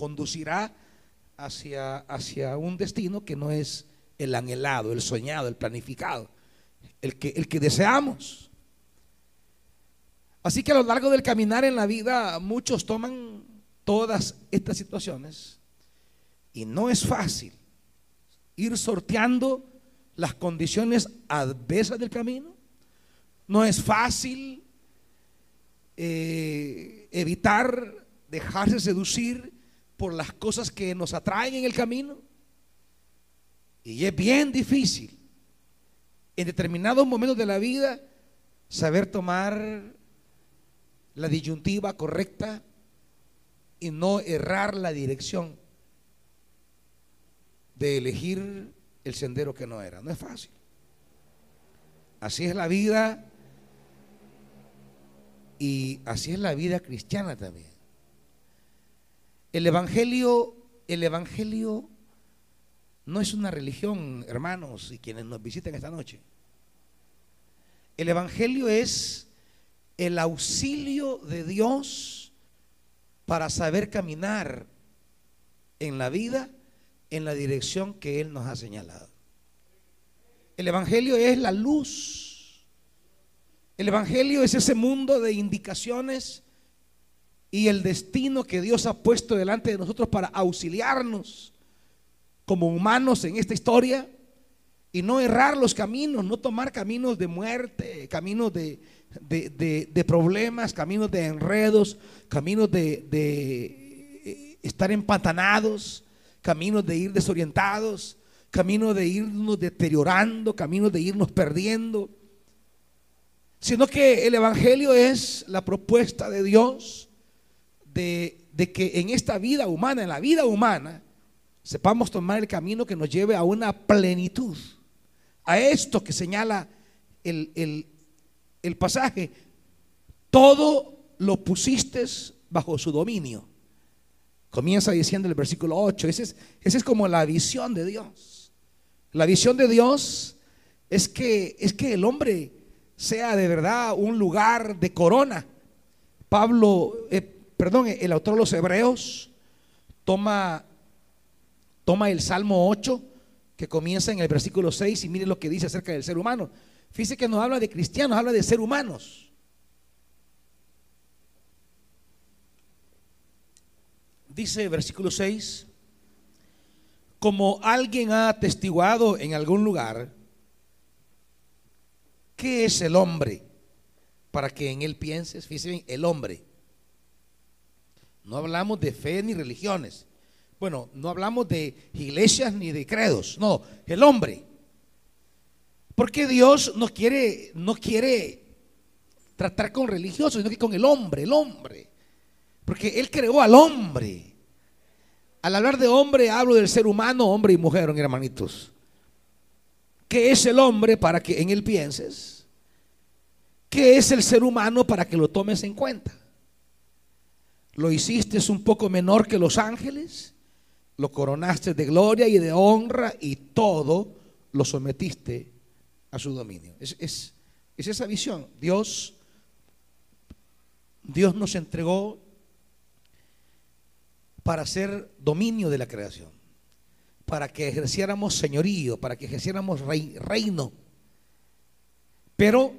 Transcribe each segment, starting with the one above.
conducirá hacia, hacia un destino que no es el anhelado, el soñado, el planificado, el que, el que deseamos. Así que a lo largo del caminar en la vida muchos toman todas estas situaciones y no es fácil ir sorteando las condiciones adversas del camino. No es fácil eh, evitar dejarse seducir por las cosas que nos atraen en el camino. Y es bien difícil en determinados momentos de la vida saber tomar la disyuntiva correcta y no errar la dirección de elegir el sendero que no era. No es fácil. Así es la vida y así es la vida cristiana también. El evangelio, el evangelio no es una religión, hermanos y quienes nos visitan esta noche. El evangelio es el auxilio de Dios para saber caminar en la vida en la dirección que Él nos ha señalado. El Evangelio es la luz. El Evangelio es ese mundo de indicaciones y el destino que Dios ha puesto delante de nosotros para auxiliarnos como humanos en esta historia y no errar los caminos, no tomar caminos de muerte, caminos de, de, problemas, caminos de enredos, caminos de, de estar empantanados, caminos de ir desorientados, caminos de irnos deteriorando, caminos de irnos perdiendo, sino que el Evangelio es la propuesta de Dios de, que en esta vida humana, en la vida humana, sepamos tomar el camino que nos lleve a una plenitud, a esto que señala el, el pasaje, todo lo pusiste bajo su dominio. Comienza diciendo el versículo 8, esa es, es como la visión de Dios. La visión de Dios es que, es que el hombre sea de verdad un lugar de corona. Pablo, eh, perdón, el autor de los Hebreos toma, toma el Salmo 8 que comienza en el versículo 6 y mire lo que dice acerca del ser humano. Fíjese que no habla de cristianos, habla de ser humanos. dice versículo 6, como alguien ha atestiguado en algún lugar, ¿qué es el hombre? Para que en él pienses, fíjense bien, el hombre. No hablamos de fe ni religiones. Bueno, no hablamos de iglesias ni de credos. No, el hombre. Porque Dios no quiere, no quiere tratar con religiosos, sino que con el hombre, el hombre. Porque Él creó al hombre. Al hablar de hombre, hablo del ser humano, hombre y mujer, hermanitos. ¿Qué es el hombre para que en él pienses? ¿Qué es el ser humano para que lo tomes en cuenta? Lo hiciste un poco menor que los ángeles, lo coronaste de gloria y de honra y todo lo sometiste a su dominio. Es, es esa visión. Dios, Dios nos entregó para hacer dominio de la creación, para que ejerciéramos señorío, para que ejerciéramos reino. Pero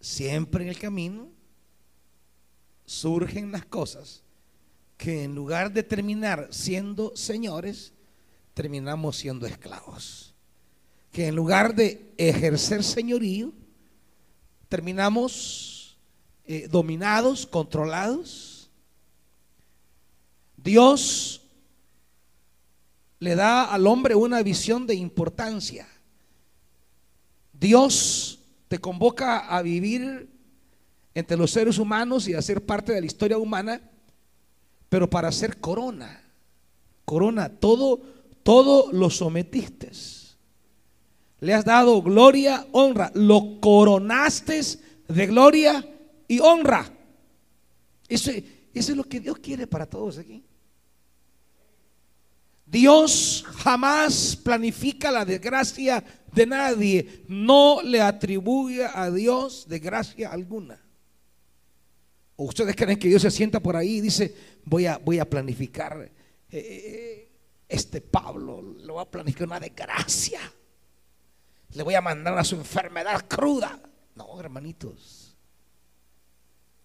siempre en el camino surgen las cosas que en lugar de terminar siendo señores, terminamos siendo esclavos. Que en lugar de ejercer señorío, terminamos eh, dominados, controlados Dios le da al hombre una visión de importancia. Dios te convoca a vivir entre los seres humanos y a ser parte de la historia humana, pero para ser corona. Corona, todo, todo lo sometiste. Le has dado gloria, honra. Lo coronaste de gloria y honra. Eso es lo que Dios quiere para todos aquí. Dios jamás planifica la desgracia de nadie. No le atribuye a Dios desgracia alguna. ¿O ustedes creen que Dios se sienta por ahí y dice, voy a, voy a planificar eh, eh, este Pablo, lo voy a planificar una desgracia? Le voy a mandar a su enfermedad cruda. No, hermanitos.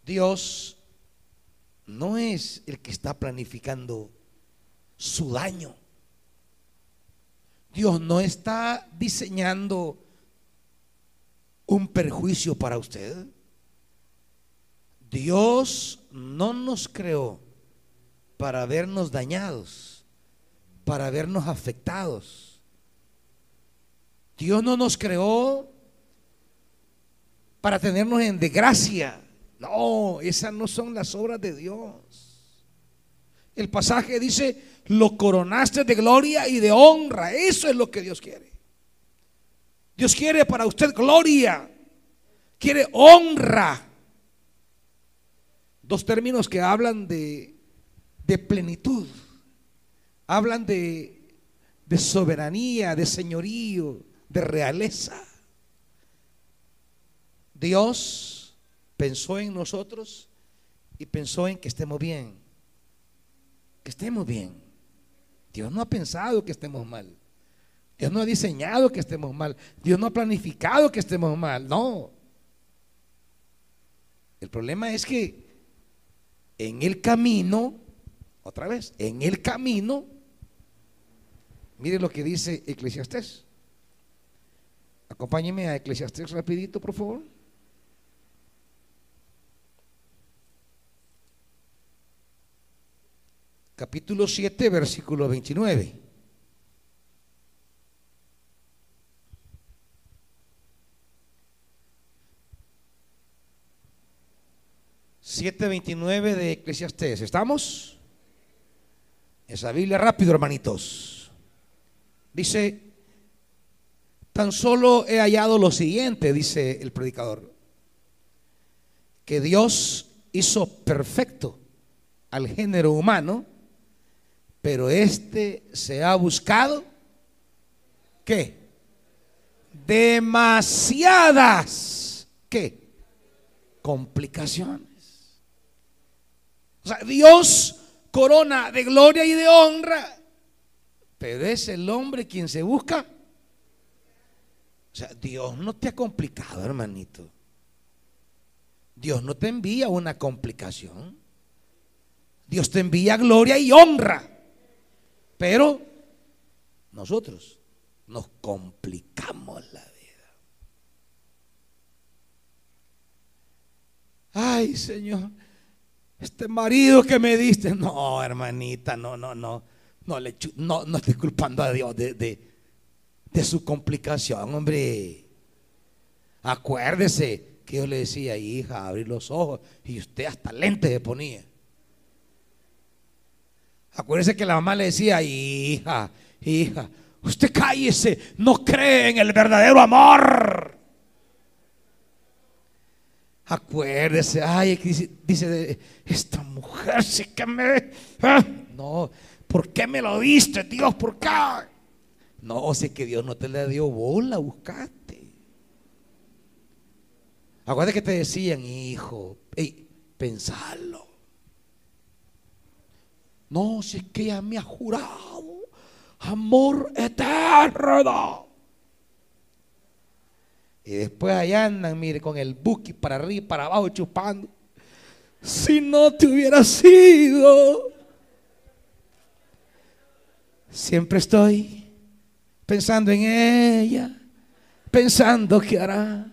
Dios no es el que está planificando su daño. Dios no está diseñando un perjuicio para usted. Dios no nos creó para vernos dañados, para vernos afectados. Dios no nos creó para tenernos en desgracia. No, esas no son las obras de Dios. El pasaje dice, lo coronaste de gloria y de honra. Eso es lo que Dios quiere. Dios quiere para usted gloria, quiere honra. Dos términos que hablan de, de plenitud, hablan de, de soberanía, de señorío, de realeza. Dios pensó en nosotros y pensó en que estemos bien, que estemos bien. Dios no ha pensado que estemos mal. Dios no ha diseñado que estemos mal. Dios no ha planificado que estemos mal. No. El problema es que en el camino, otra vez, en el camino, mire lo que dice Eclesiastés. Acompáñeme a Eclesiastés rapidito, por favor. Capítulo 7, versículo 29. 7.29 de Eclesiastés. ¿Estamos? Esa Biblia rápido, hermanitos. Dice, tan solo he hallado lo siguiente, dice el predicador, que Dios hizo perfecto al género humano, pero este se ha buscado, ¿qué? Demasiadas, ¿qué? Complicaciones. Dios corona de gloria y de honra, pero es el hombre quien se busca. O sea, Dios no te ha complicado, hermanito. Dios no te envía una complicación. Dios te envía gloria y honra. Pero nosotros nos complicamos la vida. Ay, Señor este marido que me diste. No, hermanita, no, no, no. No, le, no, no estoy culpando a Dios de, de, su complicación, hombre. Acuérdese que yo le decía, hija, abrir los ojos. Y usted hasta lentes se ponía. Acuérdese que la mamá le decía, hija, hija, usted cállese, no cree en el verdadero amor. Acuérdese, ay, dice, esta mujer sí que me... Ah, no, ¿por qué me lo diste, Dios? ¿Por qué? No, sé que Dios no te le dio bola, buscaste. Acuérdate que te decían, hijo, hey, pensarlo. No, sé que ella me ha jurado amor eterno. Y después allá andan, mire, con el buki para arriba y para abajo chupando. Si no te hubiera sido. Siempre estoy pensando en ella, pensando qué hará.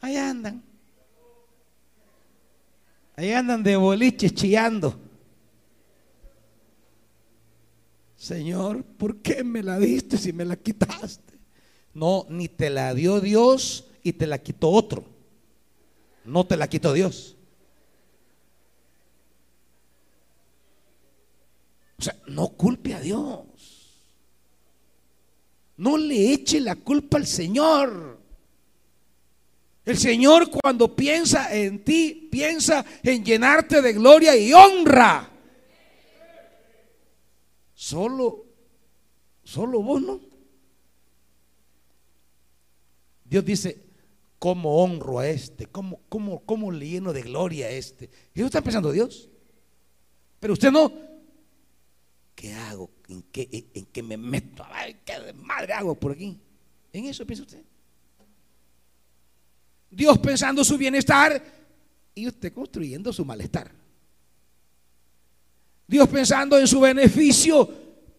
Allá andan. Allá andan de boliche chillando. Señor, ¿por qué me la diste si me la quitaste? No, ni te la dio Dios y te la quitó otro. No te la quitó Dios. O sea, no culpe a Dios. No le eche la culpa al Señor. El Señor cuando piensa en ti, piensa en llenarte de gloria y honra. Solo, solo vos no. Dios dice, ¿Cómo honro a este? ¿Cómo, cómo, cómo le lleno de gloria a este? Y está pensando Dios. Pero usted no. ¿Qué hago? ¿En qué, en qué me meto? ¿Qué madre hago por aquí? En eso piensa usted. Dios pensando su bienestar y usted construyendo su malestar. Dios pensando en su beneficio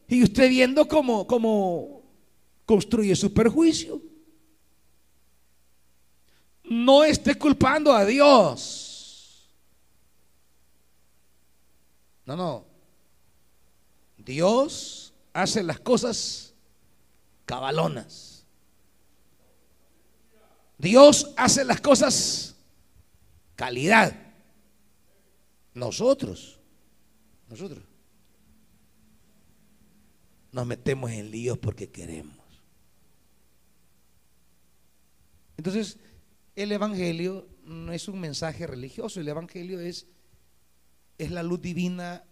y usted viendo cómo, cómo construye su perjuicio. No esté culpando a Dios. No, no. Dios hace las cosas cabalonas. Dios hace las cosas calidad. Nosotros, nosotros nos metemos en líos porque queremos. Entonces, el Evangelio no es un mensaje religioso, el Evangelio es, es la luz divina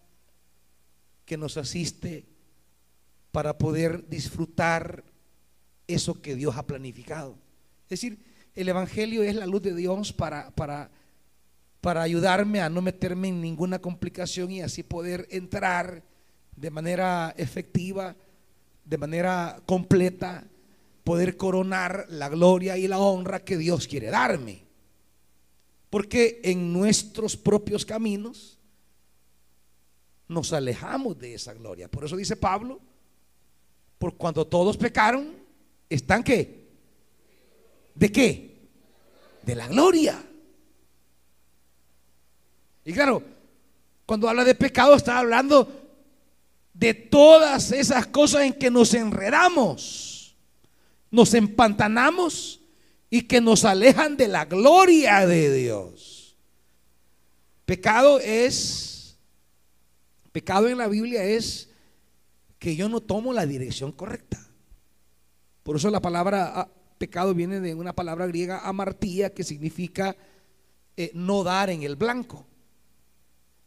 que nos asiste para poder disfrutar eso que Dios ha planificado. Es decir, el Evangelio es la luz de Dios para, para, para ayudarme a no meterme en ninguna complicación y así poder entrar de manera efectiva, de manera completa poder coronar la gloria y la honra que Dios quiere darme. Porque en nuestros propios caminos nos alejamos de esa gloria. Por eso dice Pablo, por cuando todos pecaron, ¿están qué? ¿De qué? De la gloria. Y claro, cuando habla de pecado está hablando de todas esas cosas en que nos enredamos nos empantanamos y que nos alejan de la gloria de Dios. Pecado es, pecado en la Biblia es que yo no tomo la dirección correcta. Por eso la palabra ah, pecado viene de una palabra griega amartía que significa eh, no dar en el blanco.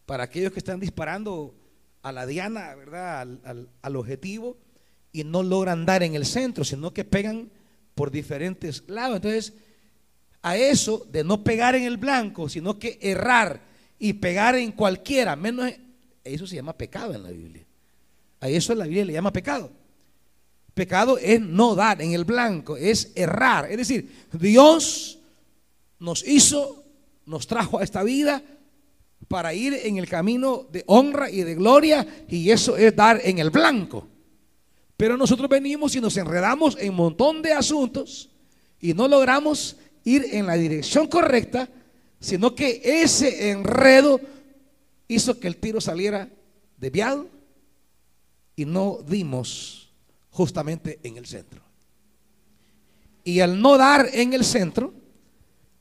Para aquellos que están disparando a la diana, ¿verdad? Al, al objetivo, y no logran dar en el centro, sino que pegan por diferentes lados. Entonces, a eso de no pegar en el blanco, sino que errar y pegar en cualquiera, menos eso se llama pecado en la Biblia. A eso la Biblia le llama pecado. Pecado es no dar en el blanco, es errar. Es decir, Dios nos hizo, nos trajo a esta vida para ir en el camino de honra y de gloria, y eso es dar en el blanco. Pero nosotros venimos y nos enredamos en un montón de asuntos y no logramos ir en la dirección correcta, sino que ese enredo hizo que el tiro saliera desviado y no dimos justamente en el centro. Y al no dar en el centro,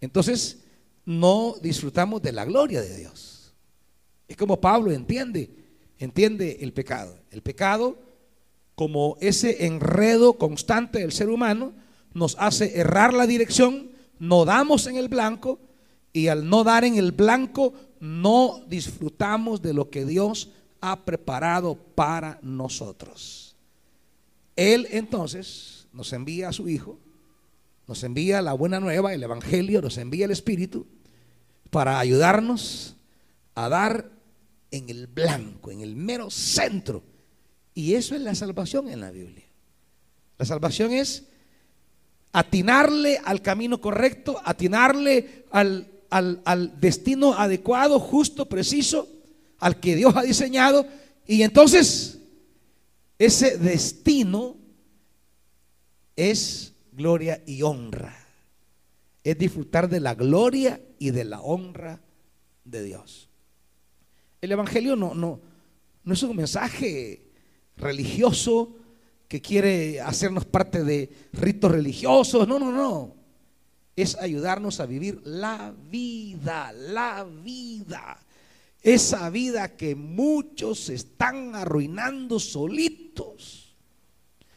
entonces no disfrutamos de la gloria de Dios. Es como Pablo entiende, entiende el pecado. El pecado como ese enredo constante del ser humano nos hace errar la dirección, no damos en el blanco y al no dar en el blanco no disfrutamos de lo que Dios ha preparado para nosotros. Él entonces nos envía a su Hijo, nos envía la buena nueva, el Evangelio, nos envía el Espíritu para ayudarnos a dar en el blanco, en el mero centro y eso es la salvación en la Biblia. La salvación es atinarle al camino correcto, atinarle al, al, destino adecuado, justo, preciso, al que Dios ha diseñado. Y entonces ese destino es gloria y honra. Es disfrutar de la gloria y de la honra de Dios. El Evangelio no, no, no es un mensaje religioso que quiere hacernos parte de ritos religiosos. No, no, no. Es ayudarnos a vivir la vida, la vida. Esa vida que muchos están arruinando solitos.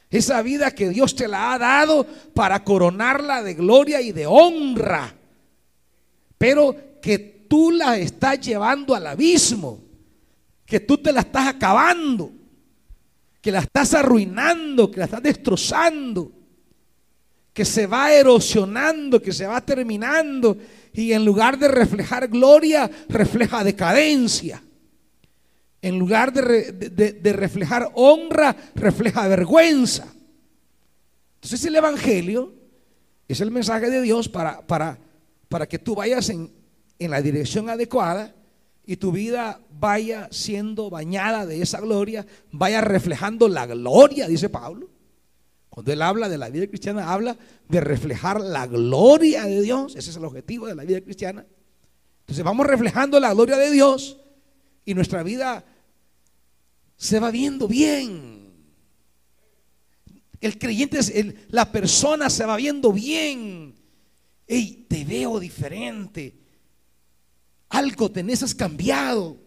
Esa vida que Dios te la ha dado para coronarla de gloria y de honra. Pero que tú la estás llevando al abismo. Que tú te la estás acabando que la estás arruinando, que la estás destrozando, que se va erosionando, que se va terminando y en lugar de reflejar gloria, refleja decadencia. En lugar de, reflejar honra, refleja vergüenza. Entonces el Evangelio es el mensaje de Dios para, para, para que tú vayas en, en la dirección adecuada y tu vida vaya siendo bañada de esa gloria, vaya reflejando la gloria, dice Pablo. Cuando él habla de la vida cristiana, habla de reflejar la gloria de Dios. Ese es el objetivo de la vida cristiana. Entonces vamos reflejando la gloria de Dios y nuestra vida se va viendo bien. El creyente, la persona se va viendo bien. Hey, te veo diferente. Algo tenés cambiado.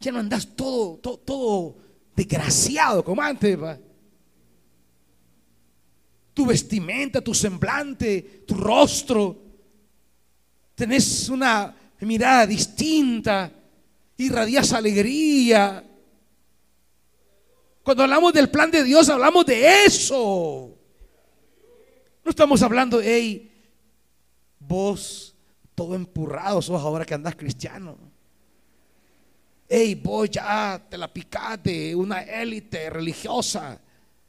Ya no andas todo, todo, todo desgraciado como antes. Tu vestimenta, tu semblante, tu rostro. Tenés una mirada distinta. Irradias alegría cuando hablamos del plan de Dios, hablamos de eso. No estamos hablando, hey, vos todo empurrado sos ahora que andas cristiano. Hey, vos ya te la picaste, una élite religiosa.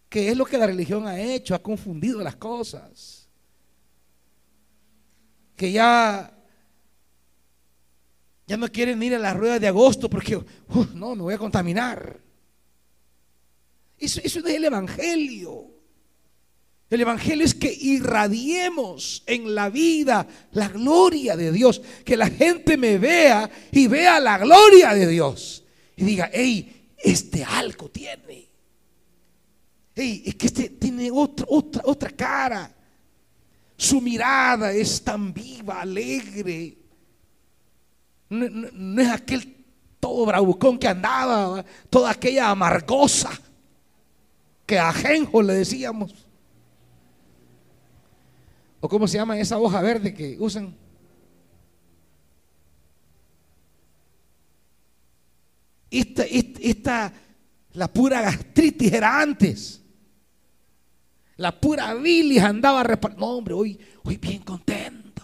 ¿Qué es lo que la religión ha hecho? Ha confundido las cosas. Que ya ya no quieren ir a las ruedas de agosto porque no, me voy a contaminar. Eso, es el Evangelio. El Evangelio es que irradiemos en la vida la gloria de Dios. Que la gente me vea y vea la gloria de Dios. Y diga, hey, este algo tiene. Hey, es que este tiene otra, otra, otra cara. Su mirada es tan viva, alegre. No, es aquel todo bravucón que andaba, toda aquella amargosa que ajenjo le decíamos. ¿O cómo se llama esa hoja verde que usan? Esta, esta, la pura gastritis era antes. La pura bilis andaba repartiendo. No, hombre, hoy, hoy bien contento.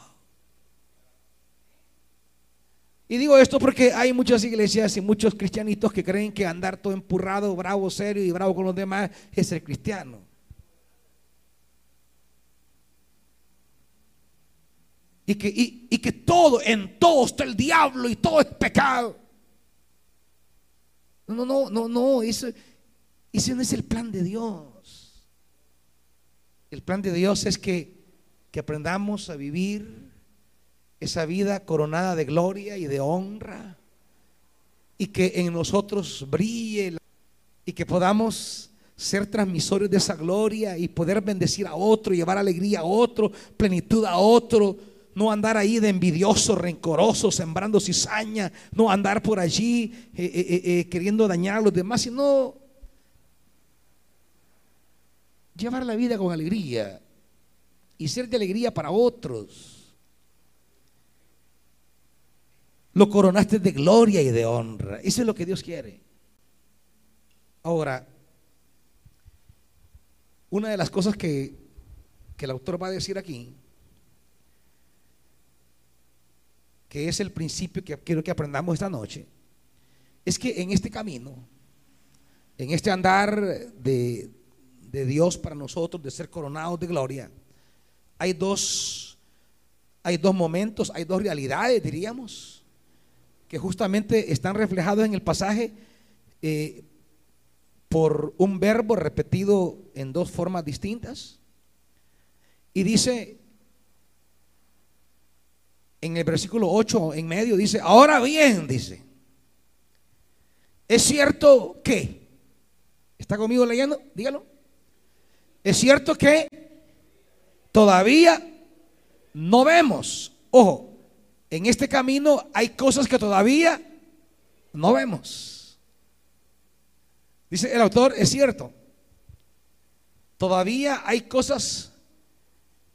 Y digo esto porque hay muchas iglesias y muchos cristianitos que creen que andar todo empurrado, bravo, serio y bravo con los demás es ser cristiano. Y que, y, que todo, en todo está el diablo y todo es pecado. No, no, no, no, eso, ese no es el plan de Dios. El plan de Dios es que, que aprendamos a vivir esa vida coronada de gloria y de honra y que en nosotros brille y que podamos ser transmisores de esa gloria y poder bendecir a otro, llevar alegría a otro, plenitud a otro, no andar ahí de envidioso, rencoroso, sembrando cizaña, no andar por allí eh, eh, eh, queriendo dañar a los demás, sino llevar la vida con alegría y ser de alegría para otros. Lo coronaste de gloria y de honra. Eso es lo que Dios quiere. Ahora, una de las cosas que, el autor va a decir aquí, que es el principio que quiero que aprendamos esta noche, es que en este camino, en este andar de, de Dios para nosotros, de ser coronados de gloria, hay dos, hay dos momentos, hay dos realidades, diríamos que justamente están reflejados en el pasaje eh, por un verbo repetido en dos formas distintas. Y dice, en el versículo 8 en medio, dice, ahora bien, dice, es cierto que, ¿está conmigo leyendo? Dígalo. Es cierto que todavía no vemos, ojo, en este camino hay cosas que todavía no vemos. Dice el autor, es cierto. Todavía hay cosas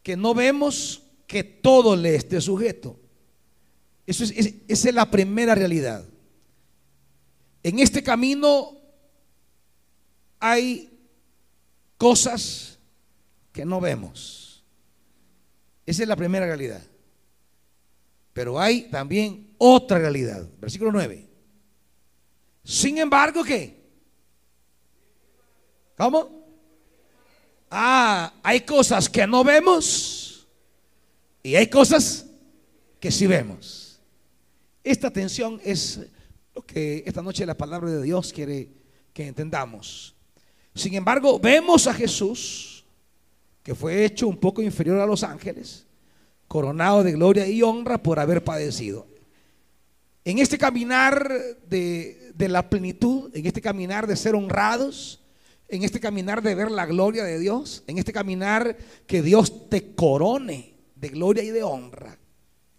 que no vemos que todo le esté sujeto. Eso es, esa es la primera realidad. En este camino hay cosas que no vemos. Esa es la primera realidad. Pero hay también otra realidad. Versículo 9. Sin embargo, ¿qué? ¿Cómo? Ah, hay cosas que no vemos y hay cosas que sí vemos. Esta tensión es lo que esta noche la palabra de Dios quiere que entendamos. Sin embargo, vemos a Jesús, que fue hecho un poco inferior a los ángeles, coronado de gloria y honra por haber padecido. En este caminar de, de la plenitud, en este caminar de ser honrados, en este caminar de ver la gloria de Dios, en este caminar que Dios te corone de gloria y de honra,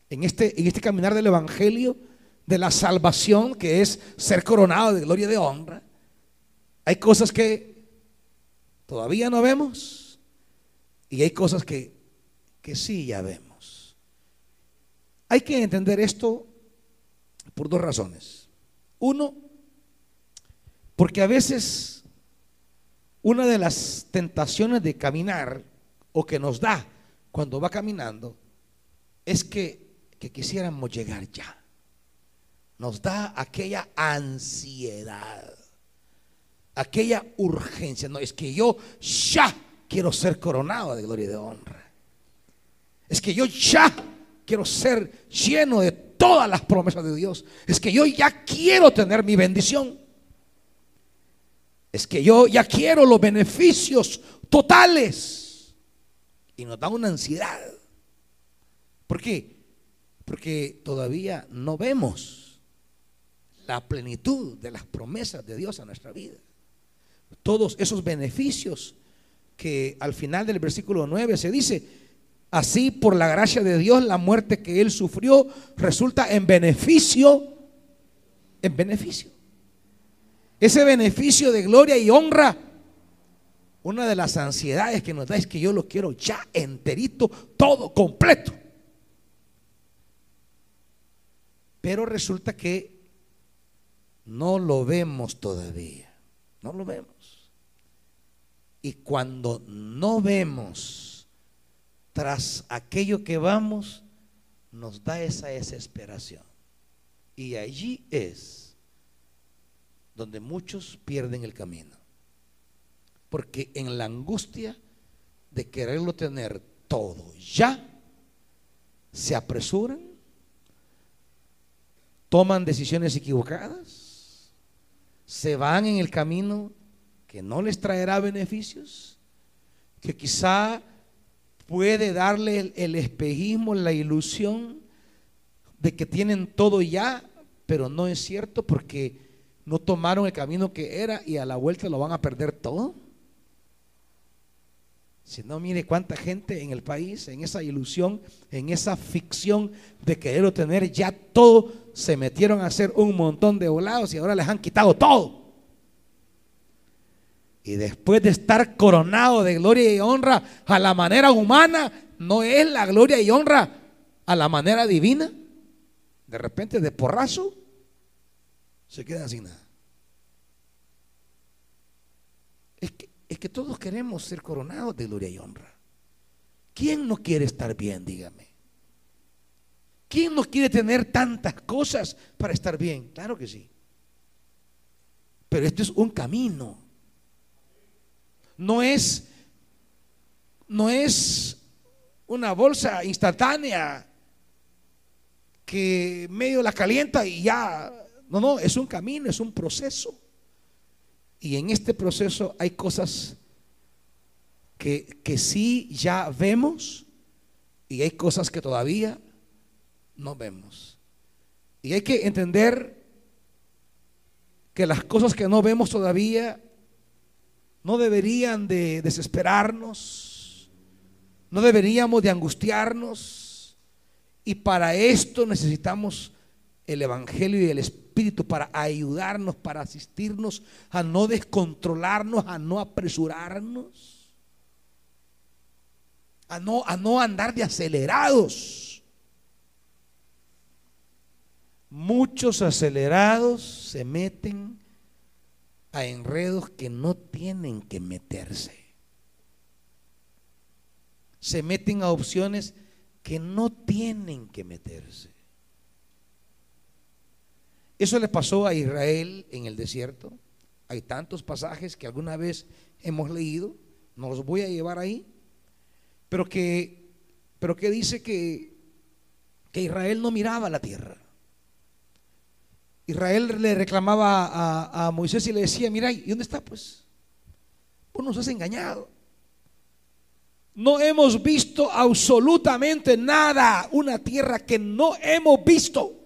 en este, en este caminar del Evangelio, de la salvación, que es ser coronado de gloria y de honra, hay cosas que todavía no vemos y hay cosas que, que sí ya vemos. Hay que entender esto por dos razones. Uno, porque a veces una de las tentaciones de caminar o que nos da cuando va caminando es que, que quisiéramos llegar ya. Nos da aquella ansiedad, aquella urgencia. No, es que yo ya quiero ser coronado de gloria y de honra. Es que yo ya quiero ser lleno de todas las promesas de Dios. Es que yo ya quiero tener mi bendición. Es que yo ya quiero los beneficios totales. Y nos da una ansiedad. ¿Por qué? Porque todavía no vemos la plenitud de las promesas de Dios a nuestra vida. Todos esos beneficios que al final del versículo 9 se dice, así por la gracia de Dios la muerte que él sufrió resulta en beneficio, en beneficio. Ese beneficio de gloria y honra, una de las ansiedades que nos da es que yo lo quiero ya enterito, todo completo. Pero resulta que no lo vemos todavía, no lo vemos. Y cuando no vemos tras aquello que vamos, nos da esa desesperación. Y allí es donde muchos pierden el camino. Porque en la angustia de quererlo tener todo ya, se apresuran, toman decisiones equivocadas, se van en el camino que no les traerá beneficios, que quizá puede darle el, espejismo, la ilusión de que tienen todo ya, pero no es cierto porque no tomaron el camino que era y a la vuelta lo van a perder todo. Si no, mire cuánta gente en el país, en esa ilusión, en esa ficción de querer tener ya todo, se metieron a hacer un montón de volados y ahora les han quitado todo. Y después de estar coronado de gloria y honra a la manera humana, no es la gloria y honra a la manera divina. De repente, de porrazo, se quedan sin nada. Es que, todos queremos ser coronados de gloria y honra. ¿Quién no quiere estar bien? Dígame. ¿Quién no quiere tener tantas cosas para estar bien? Claro que sí. Pero esto es un camino. No es no es una bolsa instantánea que medio la calienta y ya no, no, es un camino, es un proceso. Y en este proceso hay cosas que, que sí ya vemos y hay cosas que todavía no vemos. Y hay que entender que las cosas que no vemos todavía no deberían de desesperarnos, no deberíamos de angustiarnos. Y para esto necesitamos el Evangelio y el Espíritu para ayudarnos, para asistirnos a no descontrolarnos, a no apresurarnos, a no, a no andar de acelerados. Muchos acelerados se meten a enredos que no tienen que meterse. Se meten a opciones que no tienen que meterse. Eso le pasó a Israel en el desierto. Hay tantos pasajes que alguna vez hemos leído, no los voy a llevar ahí, pero que, dice que, que Israel no miraba la tierra. Israel le reclamaba a, a Moisés y le decía, mira, ¿y dónde está pues? Vos nos has engañado. No hemos visto absolutamente nada, una tierra que no hemos visto.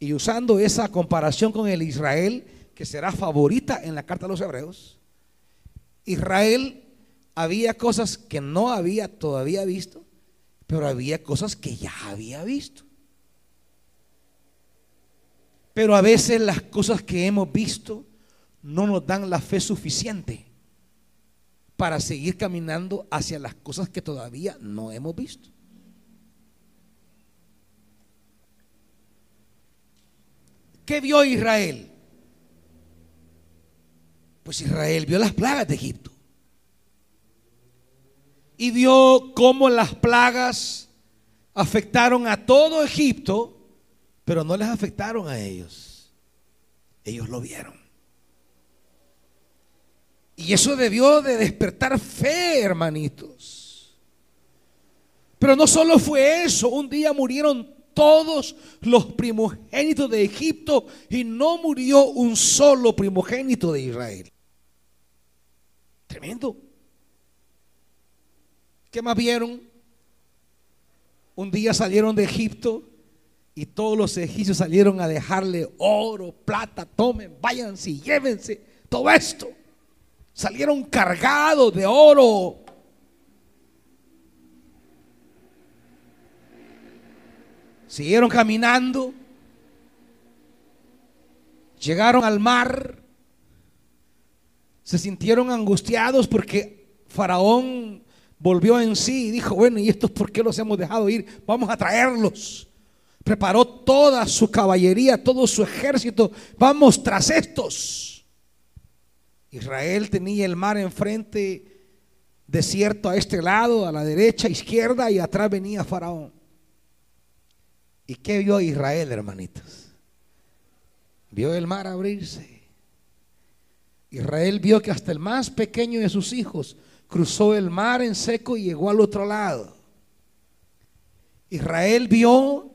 Y usando esa comparación con el Israel, que será favorita en la carta de los hebreos, Israel había cosas que no había todavía visto, pero había cosas que ya había visto. Pero a veces las cosas que hemos visto no nos dan la fe suficiente para seguir caminando hacia las cosas que todavía no hemos visto. ¿Qué vio Israel? Pues Israel vio las plagas de Egipto. Y vio cómo las plagas afectaron a todo Egipto, pero no les afectaron a ellos. Ellos lo vieron. Y eso debió de despertar fe, hermanitos. Pero no solo fue eso, un día murieron todos los primogénitos de Egipto y no murió un solo primogénito de Israel. Tremendo. ¿Qué más vieron? Un día salieron de Egipto y todos los egipcios salieron a dejarle oro, plata, tomen, váyanse, llévense, todo esto. Salieron cargados de oro, Siguieron caminando. Llegaron al mar. Se sintieron angustiados porque Faraón volvió en sí y dijo, bueno, ¿y estos por qué los hemos dejado ir? Vamos a traerlos. Preparó toda su caballería, todo su ejército. Vamos tras estos. Israel tenía el mar enfrente, desierto a este lado, a la derecha, izquierda, y atrás venía Faraón. ¿Y qué vio Israel, hermanitos? Vio el mar abrirse. Israel vio que hasta el más pequeño de sus hijos cruzó el mar en seco y llegó al otro lado. Israel vio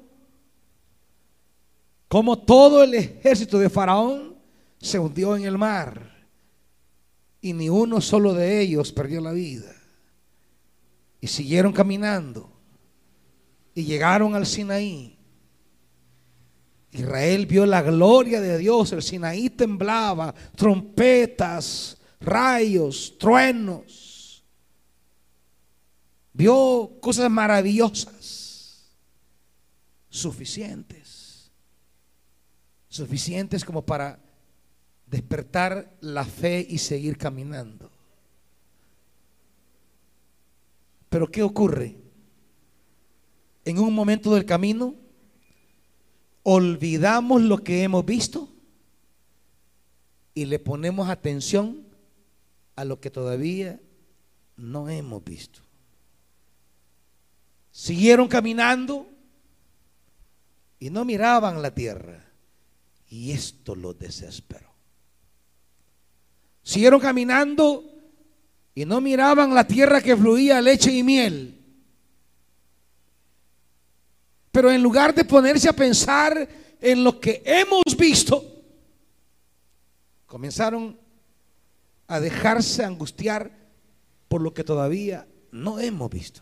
como todo el ejército de Faraón se hundió en el mar y ni uno solo de ellos perdió la vida. Y siguieron caminando y llegaron al Sinaí. Israel vio la gloria de Dios, el Sinaí temblaba, trompetas, rayos, truenos. Vio cosas maravillosas, suficientes, suficientes como para despertar la fe y seguir caminando. Pero ¿qué ocurre? En un momento del camino, olvidamos lo que hemos visto y le ponemos atención a lo que todavía no hemos visto. Siguieron caminando y no miraban la tierra. Y esto los desesperó. Siguieron caminando y no miraban la tierra que fluía leche y miel. Pero en lugar de ponerse a pensar en lo que hemos visto, comenzaron a dejarse angustiar por lo que todavía no hemos visto.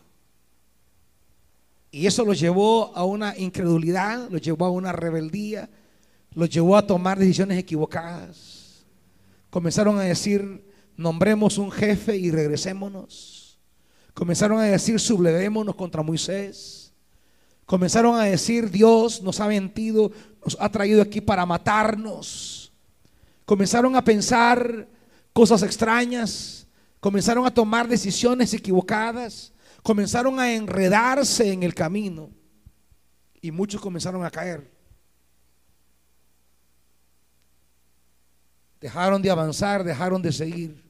Y eso los llevó a una incredulidad, los llevó a una rebeldía, los llevó a tomar decisiones equivocadas. Comenzaron a decir, nombremos un jefe y regresémonos. Comenzaron a decir, sublevémonos contra Moisés. Comenzaron a decir, Dios nos ha mentido, nos ha traído aquí para matarnos. Comenzaron a pensar cosas extrañas, comenzaron a tomar decisiones equivocadas, comenzaron a enredarse en el camino y muchos comenzaron a caer. Dejaron de avanzar, dejaron de seguir.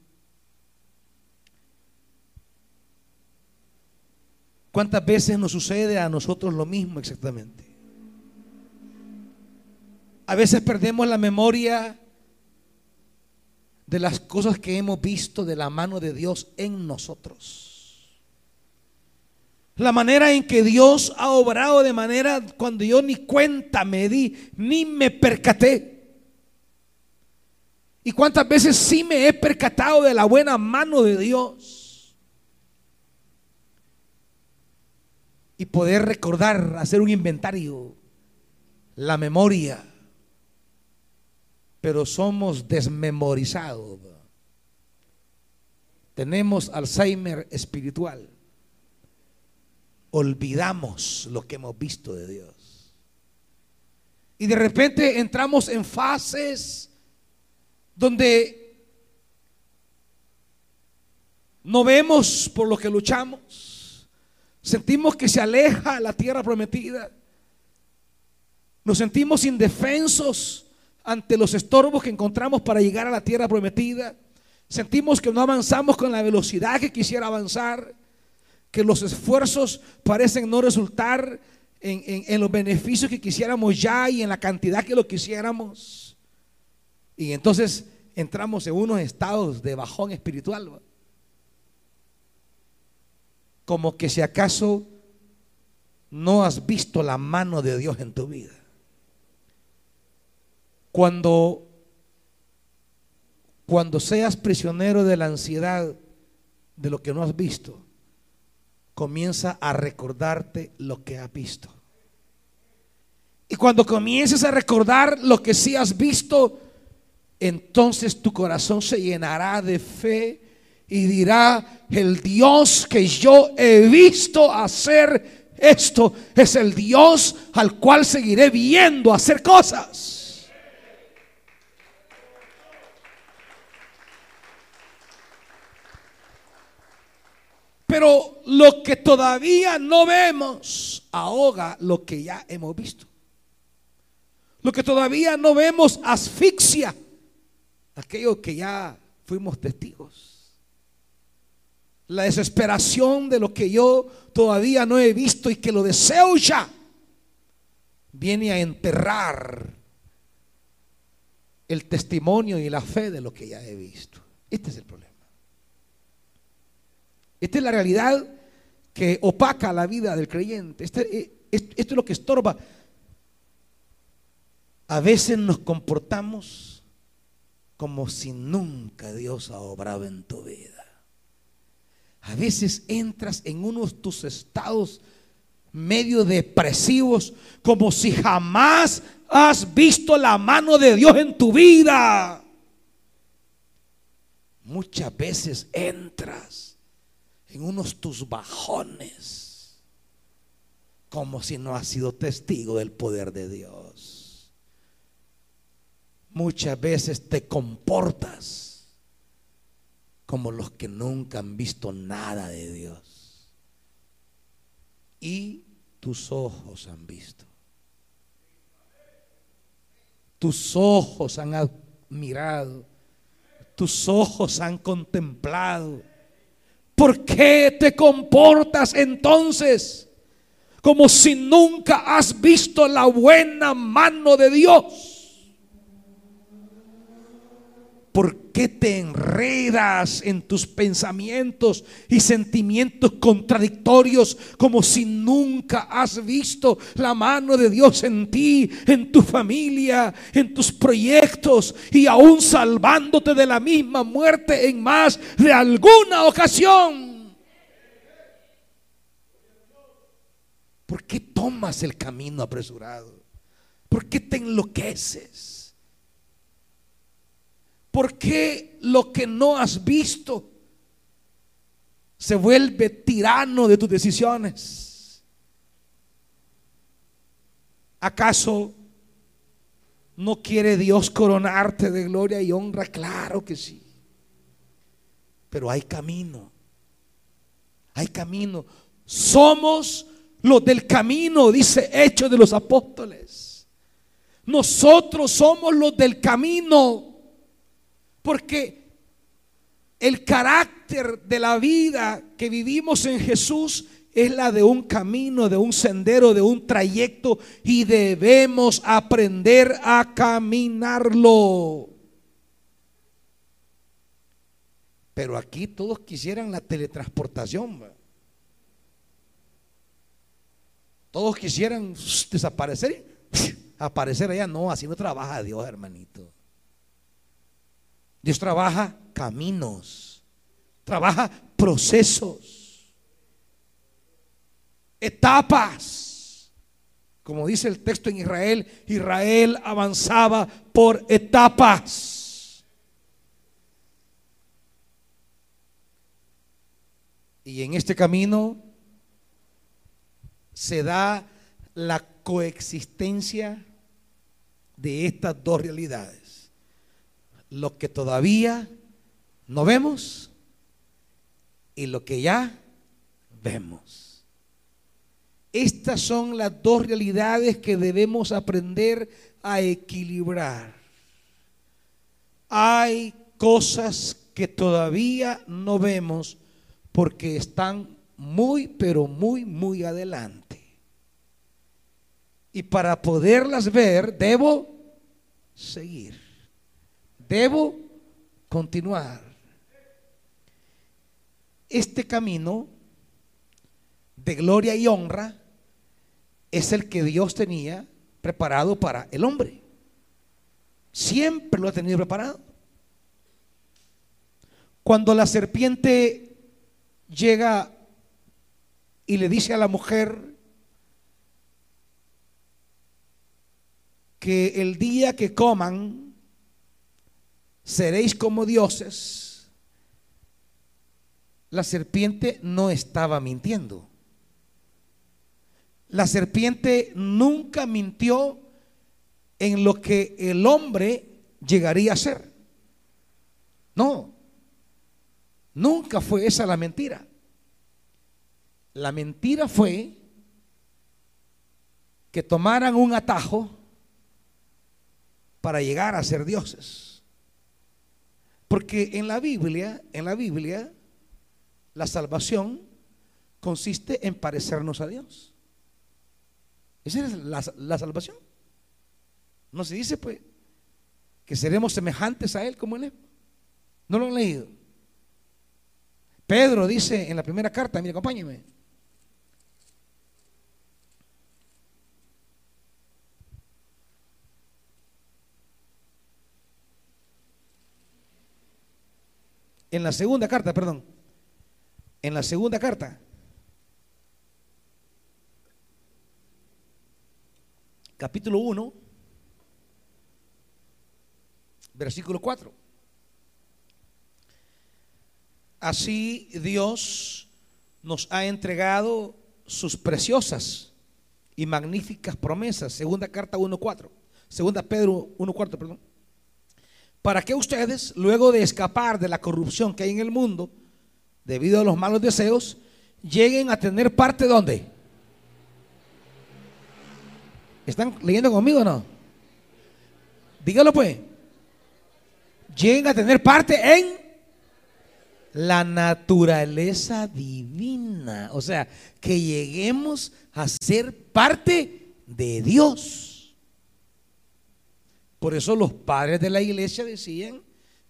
¿Cuántas veces nos sucede a nosotros lo mismo exactamente? A veces perdemos la memoria de las cosas que hemos visto de la mano de Dios en nosotros. La manera en que Dios ha obrado de manera cuando yo ni cuenta me di, ni me percaté. Y cuántas veces sí me he percatado de la buena mano de Dios. Y poder recordar, hacer un inventario, la memoria. Pero somos desmemorizados. Tenemos Alzheimer espiritual. Olvidamos lo que hemos visto de Dios. Y de repente entramos en fases donde no vemos por lo que luchamos Sentimos que se aleja la tierra prometida. Nos sentimos indefensos ante los estorbos que encontramos para llegar a la tierra prometida. Sentimos que no avanzamos con la velocidad que quisiera avanzar, que los esfuerzos parecen no resultar en, los beneficios que quisiéramos ya y en la cantidad que lo quisiéramos. Y entonces entramos en unos estados de bajón espiritual como que si acaso no has visto la mano de Dios en tu vida. Cuando cuando seas prisionero de la ansiedad de lo que no has visto, comienza a recordarte lo que has visto. Y cuando comiences a recordar lo que sí has visto, entonces tu corazón se llenará de fe y dirá, el Dios que yo he visto hacer esto es el Dios al cual seguiré viendo hacer cosas. Pero lo que todavía no vemos ahoga lo que ya hemos visto. Lo que todavía no vemos asfixia aquello que ya fuimos testigos. La desesperación de lo que yo todavía no he visto y que lo deseo ya, viene a enterrar el testimonio y la fe de lo que ya he visto. Este es el problema. Esta es la realidad que opaca la vida del creyente. Este, eh, esto es lo que estorba. A veces nos comportamos como si nunca Dios ha obrado en tu vida. A veces entras en unos de tus estados medio depresivos como si jamás has visto la mano de Dios en tu vida. Muchas veces entras en unos tus bajones como si no has sido testigo del poder de Dios. Muchas veces te comportas como los que nunca han visto nada de Dios. Y tus ojos han visto. Tus ojos han admirado. Tus ojos han contemplado. ¿Por qué te comportas entonces como si nunca has visto la buena mano de Dios? ¿Por qué te enredas en tus pensamientos y sentimientos contradictorios como si nunca has visto la mano de Dios en ti, en tu familia, en tus proyectos y aún salvándote de la misma muerte en más de alguna ocasión? ¿Por qué tomas el camino apresurado? ¿Por qué te enloqueces? ¿Por qué lo que no has visto se vuelve tirano de tus decisiones? ¿Acaso no quiere Dios coronarte de gloria y honra? Claro que sí. Pero hay camino. Hay camino. Somos los del camino, dice Hecho de los Apóstoles. Nosotros somos los del camino. Porque el carácter de la vida que vivimos en Jesús es la de un camino, de un sendero, de un trayecto y debemos aprender a caminarlo. Pero aquí todos quisieran la teletransportación. Todos quisieran desaparecer, aparecer allá. No, así no trabaja Dios, hermanito. Dios trabaja caminos, trabaja procesos, etapas. Como dice el texto en Israel, Israel avanzaba por etapas. Y en este camino se da la coexistencia de estas dos realidades lo que todavía no vemos y lo que ya vemos. Estas son las dos realidades que debemos aprender a equilibrar. Hay cosas que todavía no vemos porque están muy, pero muy, muy adelante. Y para poderlas ver, debo seguir. Debo continuar. Este camino de gloria y honra es el que Dios tenía preparado para el hombre. Siempre lo ha tenido preparado. Cuando la serpiente llega y le dice a la mujer que el día que coman seréis como dioses, la serpiente no estaba mintiendo. La serpiente nunca mintió en lo que el hombre llegaría a ser. No, nunca fue esa la mentira. La mentira fue que tomaran un atajo para llegar a ser dioses. Porque en la Biblia, en la Biblia, la salvación consiste en parecernos a Dios. Esa es la, salvación. No se dice, pues, que seremos semejantes a Él como Él es. ¿No lo han leído? Pedro dice en la primera carta, mire, acompáñeme. En la segunda carta, perdón. En la segunda carta. Capítulo 1, versículo 4. Así Dios nos ha entregado sus preciosas y magníficas promesas. Segunda carta 1.4. Segunda Pedro 1.4, perdón para que ustedes, luego de escapar de la corrupción que hay en el mundo, debido a los malos deseos, lleguen a tener parte donde. ¿Están leyendo conmigo o no? Dígalo pues. Lleguen a tener parte en la naturaleza divina. O sea, que lleguemos a ser parte de Dios. Por eso los padres de la iglesia decían,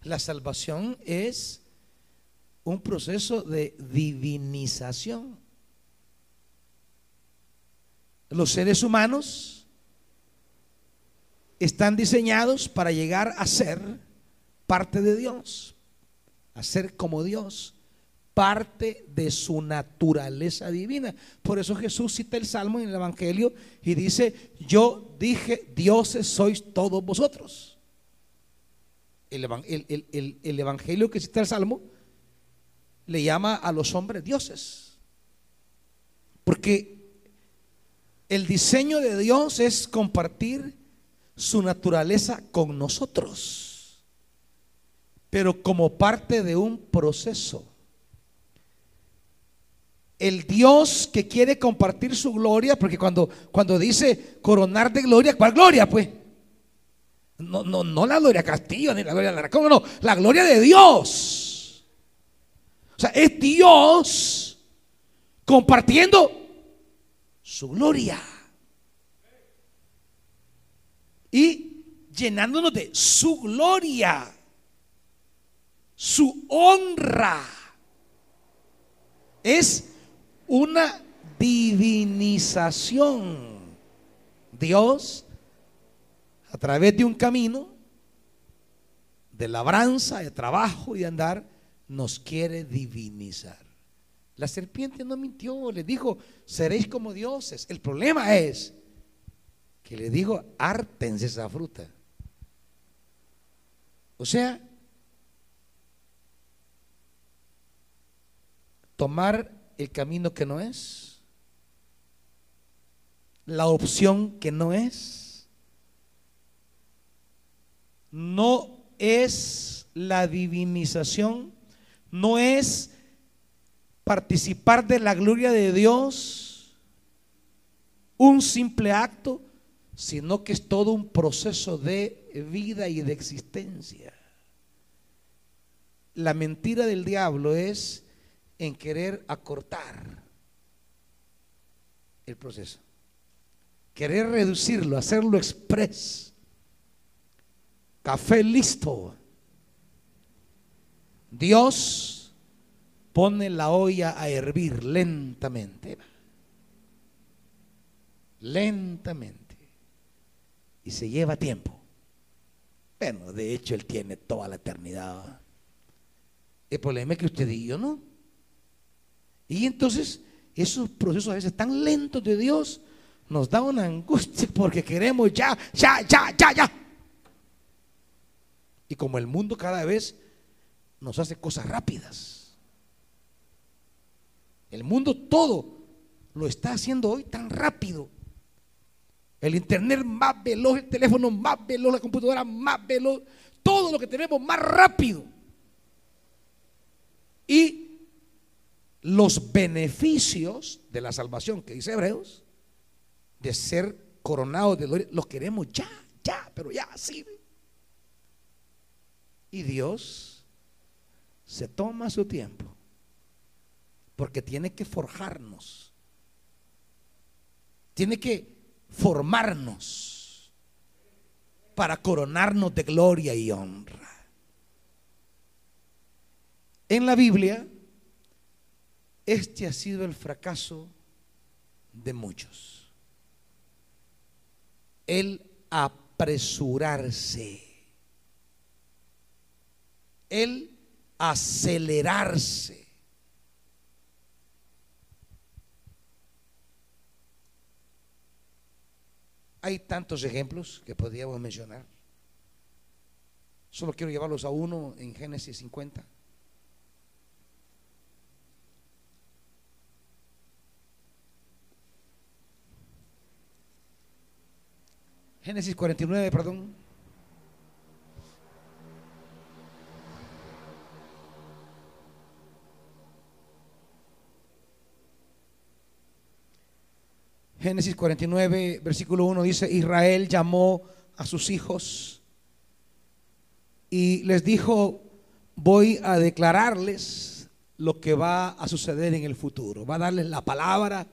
la salvación es un proceso de divinización. Los seres humanos están diseñados para llegar a ser parte de Dios, a ser como Dios parte de su naturaleza divina. Por eso Jesús cita el Salmo en el Evangelio y dice, yo dije, dioses sois todos vosotros. El, Evangelio que cita el Salmo le llama a los hombres dioses. Porque el diseño de Dios es compartir su naturaleza con nosotros, pero como parte de un proceso el Dios que quiere compartir su gloria, porque cuando, cuando dice coronar de gloria, ¿cuál gloria? Pues no, no, no la gloria Castillo ni la gloria de no, la gloria de Dios. O sea, es Dios compartiendo su gloria. Y llenándonos de su gloria, su honra. Es una divinización. Dios, a través de un camino de labranza, de trabajo y de andar, nos quiere divinizar. La serpiente no mintió, le dijo, seréis como dioses. El problema es que le dijo, ártense esa fruta. O sea, tomar el camino que no es, la opción que no es, no es la divinización, no es participar de la gloria de Dios, un simple acto, sino que es todo un proceso de vida y de existencia. La mentira del diablo es en querer acortar el proceso, querer reducirlo, hacerlo express. Café listo. Dios pone la olla a hervir lentamente. Lentamente. Y se lleva tiempo. Bueno, de hecho Él tiene toda la eternidad. El problema es que usted y yo no. Y entonces esos procesos a veces tan lentos de Dios nos da una angustia porque queremos ya, ya, ya, ya, ya. Y como el mundo cada vez nos hace cosas rápidas. El mundo todo lo está haciendo hoy tan rápido. El internet más veloz, el teléfono más veloz, la computadora más veloz, todo lo que tenemos más rápido. Y los beneficios de la salvación que dice Hebreos, de ser coronados de gloria, los queremos ya, ya, pero ya, así. Y Dios se toma su tiempo, porque tiene que forjarnos, tiene que formarnos para coronarnos de gloria y honra. En la Biblia, este ha sido el fracaso de muchos. El apresurarse. El acelerarse. Hay tantos ejemplos que podríamos mencionar. Solo quiero llevarlos a uno en Génesis 50. Génesis 49, perdón. Génesis 49, versículo 1 dice, Israel llamó a sus hijos y les dijo, voy a declararles lo que va a suceder en el futuro. Va a darles la palabra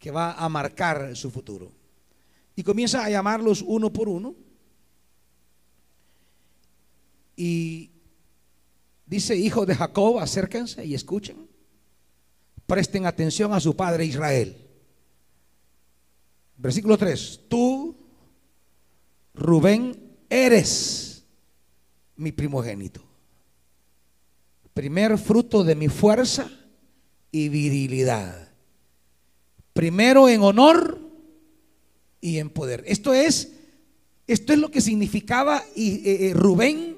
que va a marcar su futuro. Y comienza a llamarlos uno por uno. Y dice, hijos de Jacob, acérquense y escuchen. Presten atención a su padre Israel. Versículo 3. Tú, Rubén, eres mi primogénito. Primer fruto de mi fuerza y virilidad. Primero en honor y en poder. Esto es, esto es lo que significaba eh, eh, Rubén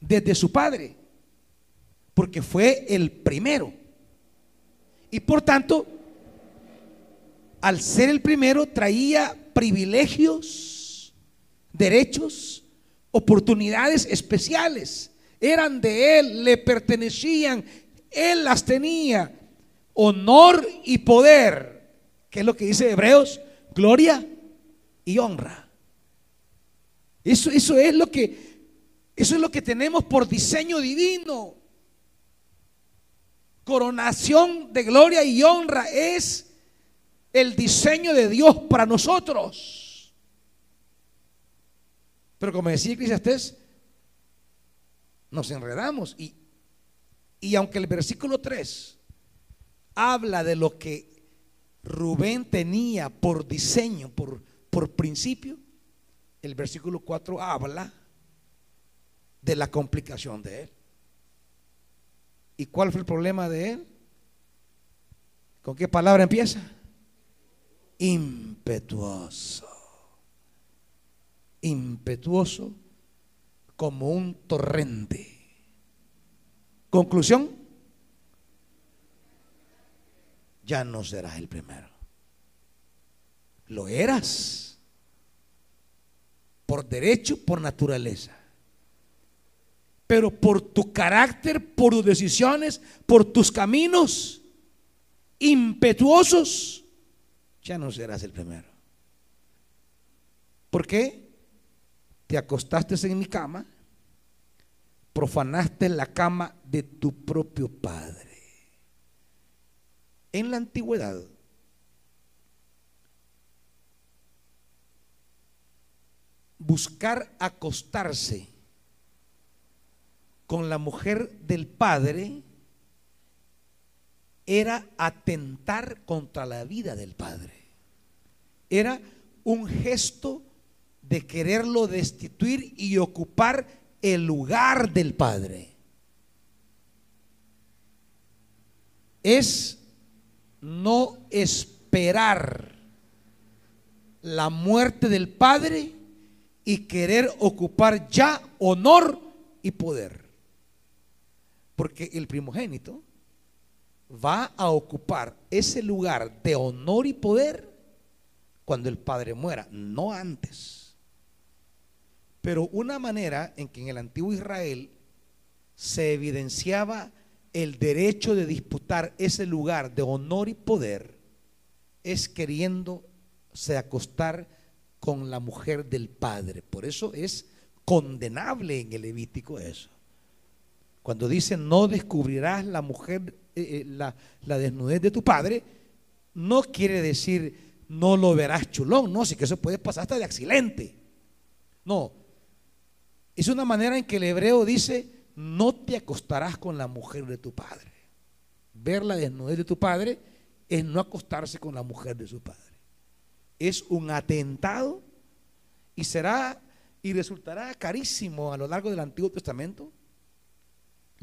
desde su padre, porque fue el primero. Y por tanto, al ser el primero, traía privilegios, derechos, oportunidades especiales. Eran de él, le pertenecían, él las tenía. Honor y poder, que es lo que dice Hebreos gloria y honra. Eso, eso, es lo que, eso es lo que tenemos por diseño divino. coronación de gloria y honra es el diseño de Dios para nosotros. Pero como decía Eclesiastés, nos enredamos y, y aunque el versículo 3 habla de lo que Rubén tenía por diseño, por, por principio, el versículo 4 habla de la complicación de él. ¿Y cuál fue el problema de él? ¿Con qué palabra empieza? Impetuoso. Impetuoso como un torrente. Conclusión, ya no serás el primero. Lo eras por derecho, por naturaleza. Pero por tu carácter, por tus decisiones, por tus caminos impetuosos, ya no serás el primero. ¿Por qué? Te acostaste en mi cama, profanaste la cama de tu propio padre. En la antigüedad, buscar acostarse con la mujer del padre era atentar contra la vida del padre. Era un gesto de quererlo destituir y ocupar el lugar del padre. Es no esperar la muerte del padre y querer ocupar ya honor y poder. Porque el primogénito va a ocupar ese lugar de honor y poder cuando el padre muera, no antes. Pero una manera en que en el antiguo Israel se evidenciaba el derecho de disputar ese lugar de honor y poder es queriéndose acostar con la mujer del padre. Por eso es condenable en el Levítico eso. Cuando dice no descubrirás la mujer, eh, eh, la, la, desnudez de tu padre, no quiere decir no lo verás chulón, no, sí que eso puede pasar hasta de accidente. No, es una manera en que el hebreo dice no te acostarás con la mujer de tu padre. Ver la desnudez de tu padre es no acostarse con la mujer de su padre. Es un atentado y será y resultará carísimo a lo largo del Antiguo Testamento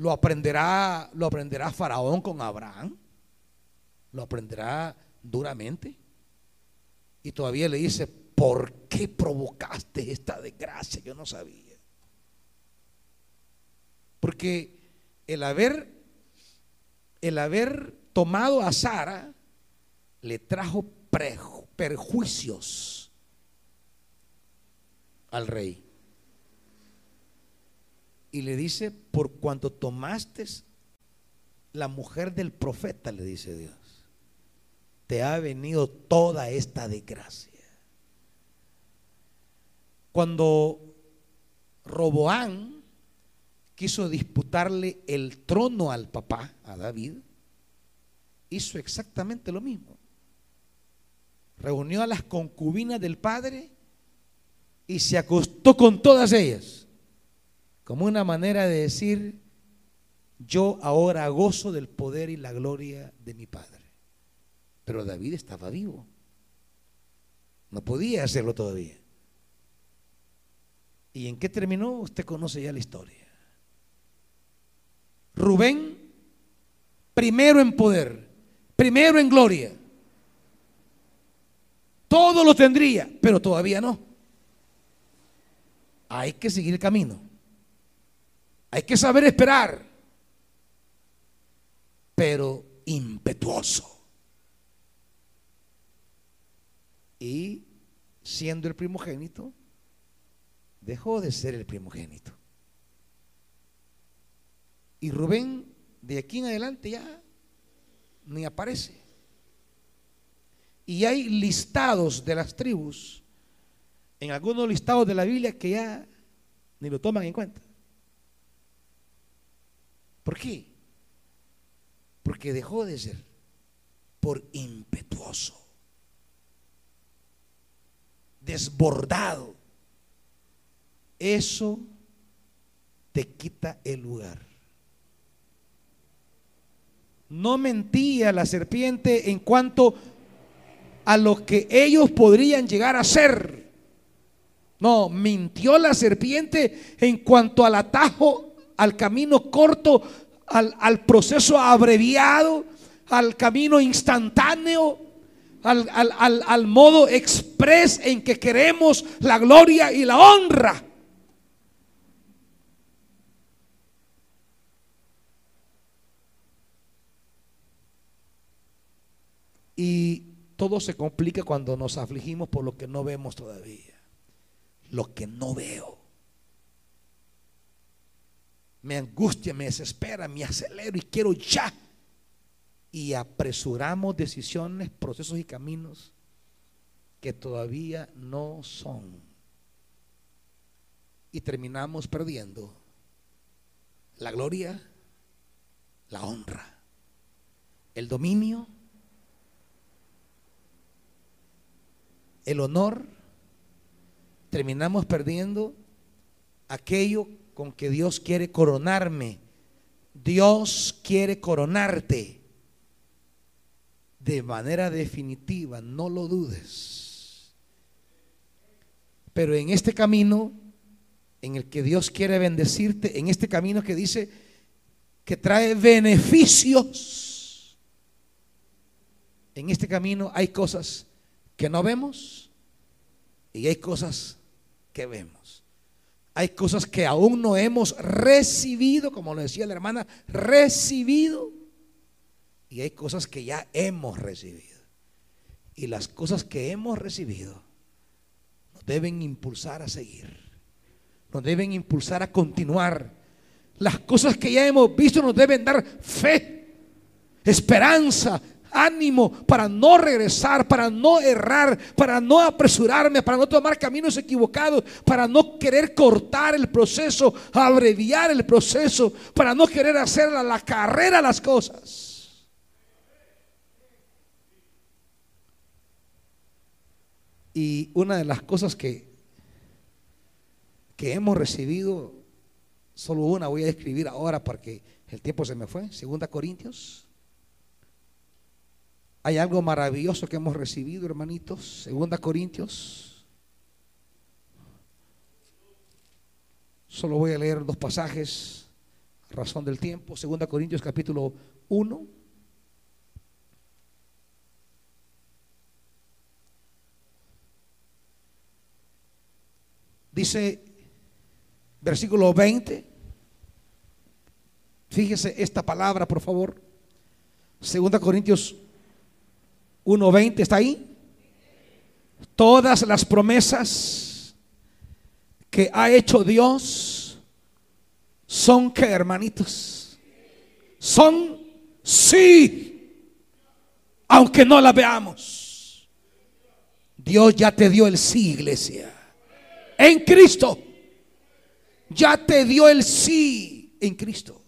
lo aprenderá, lo aprenderá Faraón con Abraham. Lo aprenderá duramente. Y todavía le dice, ¿por qué provocaste esta desgracia? Yo no sabía. Porque el haber, el haber tomado a Sara le trajo perjuicios al rey y le dice, por cuanto tomaste la mujer del profeta, le dice Dios, te ha venido toda esta desgracia. Cuando Roboán quiso disputarle el trono al papá, a David, hizo exactamente lo mismo. Reunió a las concubinas del padre y se acostó con todas ellas como una manera de decir, yo ahora gozo del poder y la gloria de mi Padre. Pero David estaba vivo. No podía hacerlo todavía. ¿Y en qué terminó? Usted conoce ya la historia. Rubén, primero en poder, primero en gloria. Todo lo tendría, pero todavía no. Hay que seguir el camino. Hay que saber esperar, pero impetuoso. Y siendo el primogénito, dejó de ser el primogénito. Y Rubén, de aquí en adelante ya ni aparece. Y hay listados de las tribus, en algunos listados de la Biblia que ya ni lo toman en cuenta. ¿Por qué? Porque dejó de ser por impetuoso, desbordado. Eso te quita el lugar. No mentía la serpiente en cuanto a lo que ellos podrían llegar a ser. No, mintió la serpiente en cuanto al atajo, al camino corto, al, al proceso abreviado, al camino instantáneo, al, al, al modo express en que queremos la gloria y la honra. Y todo se complica cuando nos afligimos por lo que no vemos todavía. Lo que no veo. Me angustia, me desespera, me acelero y quiero ya. Y apresuramos decisiones, procesos y caminos que todavía no son. Y terminamos perdiendo la gloria, la honra, el dominio el honor, terminamos perdiendo aquello con que Dios quiere coronarme. Dios quiere coronarte de manera definitiva, no lo dudes. Pero en este camino en el que Dios quiere bendecirte, en este camino que dice que trae beneficios, en este camino hay cosas que no vemos y hay cosas que vemos. Hay cosas que aún no hemos recibido, como lo decía la hermana, recibido. Y hay cosas que ya hemos recibido. Y las cosas que hemos recibido nos deben impulsar a seguir. Nos deben impulsar a continuar. Las cosas que ya hemos visto nos deben dar fe, esperanza, ánimo para no regresar, para no errar, para no apresurarme, para no tomar caminos equivocados, para no querer cortar el proceso, abreviar el proceso, para no querer hacer la, carrera las cosas. Y una de las cosas que, que hemos recibido, solo una voy a escribir ahora porque el tiempo se me fue, Segunda Corintios hay algo maravilloso que hemos recibido, hermanitos. Segunda Corintios. Solo voy a leer dos pasajes, razón del tiempo. Segunda Corintios capítulo 1. Dice versículo 20. Fíjese esta palabra, por favor. Segunda Corintios 1.20 está ahí. Todas las promesas que ha hecho Dios son que, hermanitos, son sí, aunque no las veamos. Dios ya te dio el sí, iglesia. En Cristo. Ya te dio el sí en Cristo.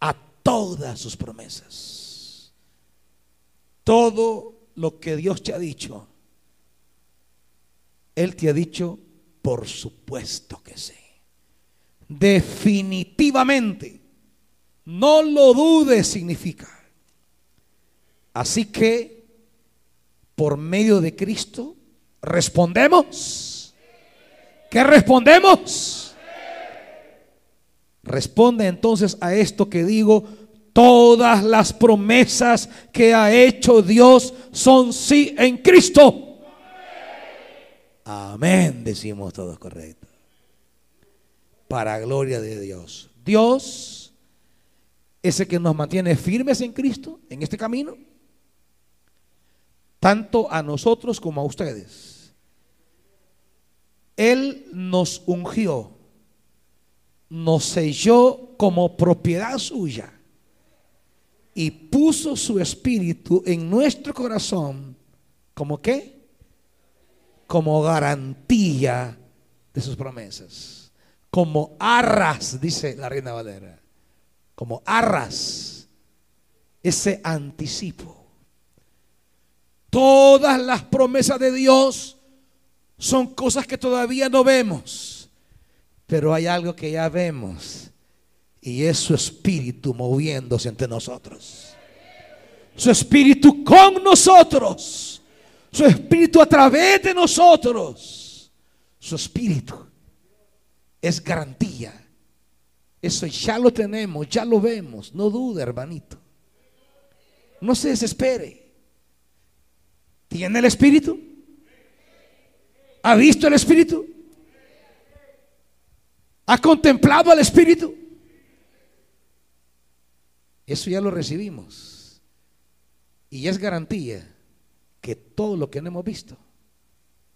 A todas sus promesas. Todo lo que Dios te ha dicho, Él te ha dicho, por supuesto que sí. Definitivamente. No lo dudes significa. Así que, por medio de Cristo, respondemos. ¿Qué respondemos? Responde entonces a esto que digo Todas las promesas que ha hecho Dios son sí en Cristo. Amén, decimos todos correcto. Para gloria de Dios. Dios es el que nos mantiene firmes en Cristo, en este camino, tanto a nosotros como a ustedes. Él nos ungió, nos selló como propiedad suya y puso su espíritu en nuestro corazón como qué? Como garantía de sus promesas. Como arras, dice la reina Valera. como arras, ese anticipo. Todas las promesas de Dios son cosas que todavía no vemos, pero hay algo que ya vemos y es su espíritu moviéndose entre nosotros. Su espíritu con nosotros. Su espíritu a través de nosotros. Su espíritu es garantía. Eso ya lo tenemos, ya lo vemos. No dude, hermanito. No se desespere. ¿Tiene el espíritu? ¿Ha visto el espíritu? ¿Ha contemplado al espíritu? Eso ya lo recibimos. Y es garantía que todo lo que no hemos visto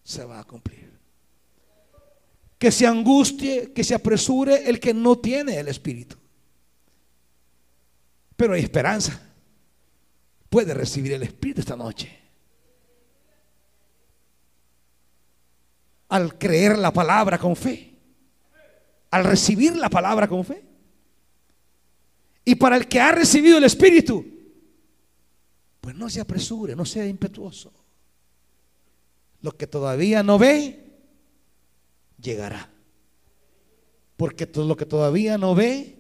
se va a cumplir. Que se angustie, que se apresure el que no tiene el Espíritu. Pero hay esperanza. Puede recibir el Espíritu esta noche. Al creer la palabra con fe. Al recibir la palabra con fe. Y para el que ha recibido el Espíritu, pues no se apresure, no sea impetuoso. Lo que todavía no ve, llegará. Porque todo lo que todavía no ve,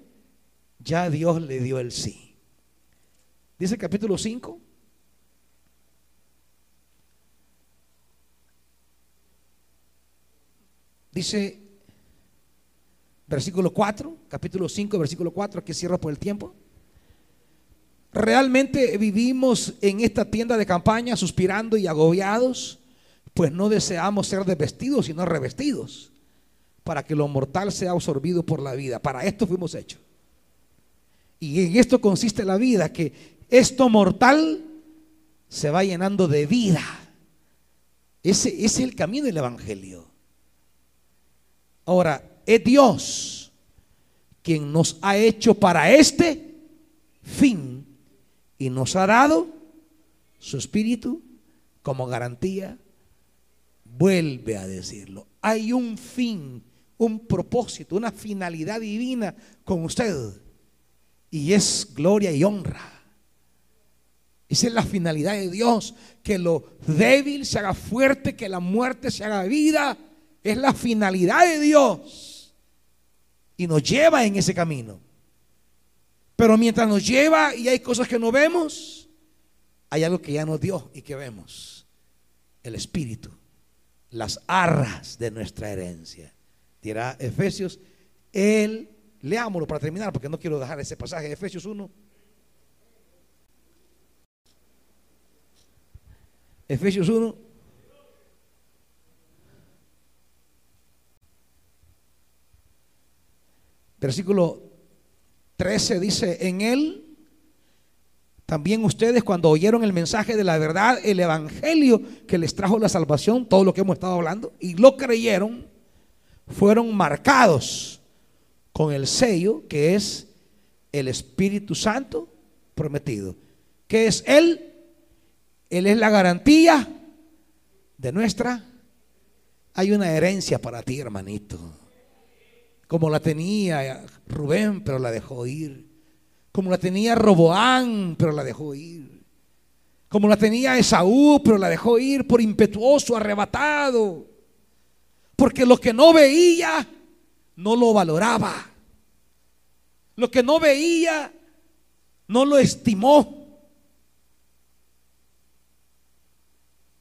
ya Dios le dio el sí. Dice el capítulo 5. Dice versículo 4, capítulo 5, versículo 4, aquí cierro por el tiempo. Realmente vivimos en esta tienda de campaña suspirando y agobiados, pues no deseamos ser desvestidos, sino revestidos, para que lo mortal sea absorbido por la vida. Para esto fuimos hechos. Y en esto consiste la vida, que esto mortal se va llenando de vida. Ese es el camino del Evangelio. Ahora, es Dios quien nos ha hecho para este fin y nos ha dado su espíritu como garantía. Vuelve a decirlo. Hay un fin, un propósito, una finalidad divina con usted. Y es gloria y honra. Esa es la finalidad de Dios, que lo débil se haga fuerte, que la muerte se haga vida. Es la finalidad de Dios y nos lleva en ese camino. Pero mientras nos lleva y hay cosas que no vemos, hay algo que ya nos dio y que vemos. El Espíritu, las arras de nuestra herencia. Dirá Efesios, Él, leámoslo para terminar, porque no quiero dejar ese pasaje, Efesios 1. Efesios 1, Versículo 13 dice, en él también ustedes cuando oyeron el mensaje de la verdad, el evangelio que les trajo la salvación, todo lo que hemos estado hablando, y lo creyeron, fueron marcados con el sello que es el Espíritu Santo prometido. que es Él? Él es la garantía de nuestra. Hay una herencia para ti, hermanito como la tenía Rubén, pero la dejó ir. Como la tenía Roboán, pero la dejó ir. Como la tenía Esaú, pero la dejó ir por impetuoso, arrebatado. Porque lo que no veía, no lo valoraba. Lo que no veía, no lo estimó.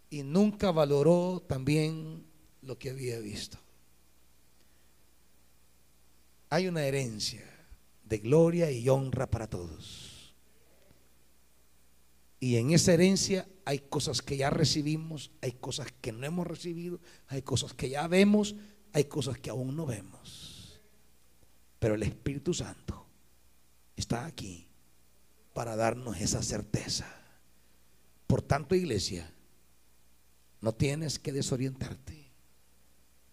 Y nunca valoró también lo que había visto hay una herencia de gloria y honra para todos. Y en esa herencia hay cosas que ya recibimos, hay cosas que no hemos recibido, hay cosas que ya vemos, hay cosas que aún no vemos. Pero el Espíritu Santo está aquí para darnos esa certeza. Por tanto, iglesia, no tienes que desorientarte,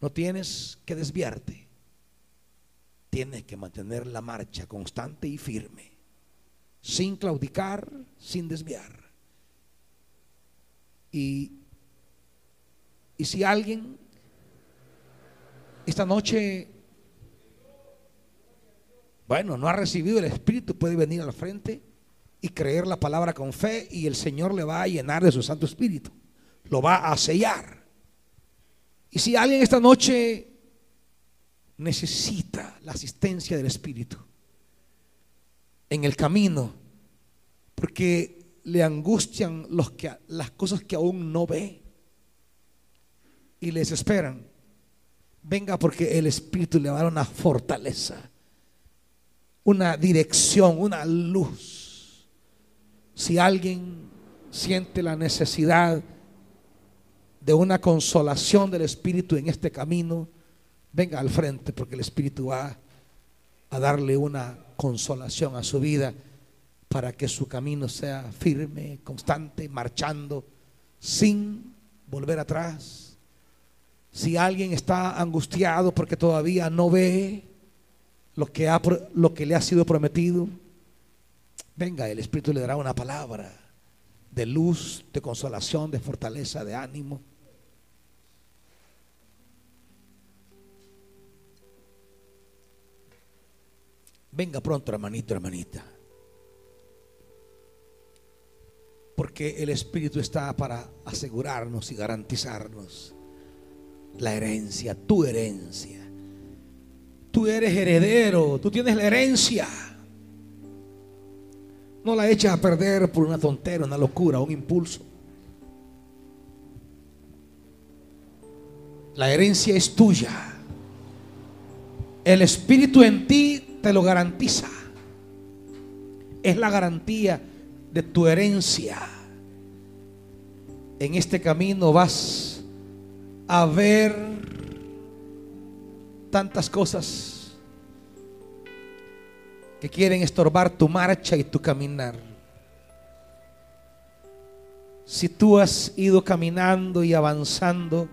no tienes que desviarte tienes que mantener la marcha constante y firme, sin claudicar, sin desviar. Y, y si alguien esta noche Bueno, no ha recibido el Espíritu, puede venir al frente y creer la palabra con fe y el Señor le va a llenar de su Santo Espíritu. Lo va a sellar. Y si alguien esta noche necesita la asistencia del Espíritu en el camino, porque le angustian los que, las cosas que aún no ve y les esperan, venga porque el Espíritu le va a dar una fortaleza, una dirección, una luz. Si alguien siente la necesidad de una consolación del Espíritu en este camino, venga al frente porque el Espíritu va a darle una consolación a su vida para que su camino sea firme, constante, marchando, sin volver atrás. Si alguien está angustiado porque todavía no ve lo que, ha, lo que le ha sido prometido, venga, el Espíritu le dará una palabra de luz, de consolación, de fortaleza, de ánimo. Venga pronto, hermanito, hermanita. Porque el Espíritu está para asegurarnos y garantizarnos la herencia, tu herencia. Tú eres heredero, tú tienes la herencia. No la eches a perder por una tontera, una locura, un impulso. La herencia es tuya. El Espíritu en ti te lo garantiza. Es la garantía de tu herencia. En este camino vas a ver tantas cosas que quieren estorbar tu marcha y tu caminar. Si tú has ido caminando y avanzando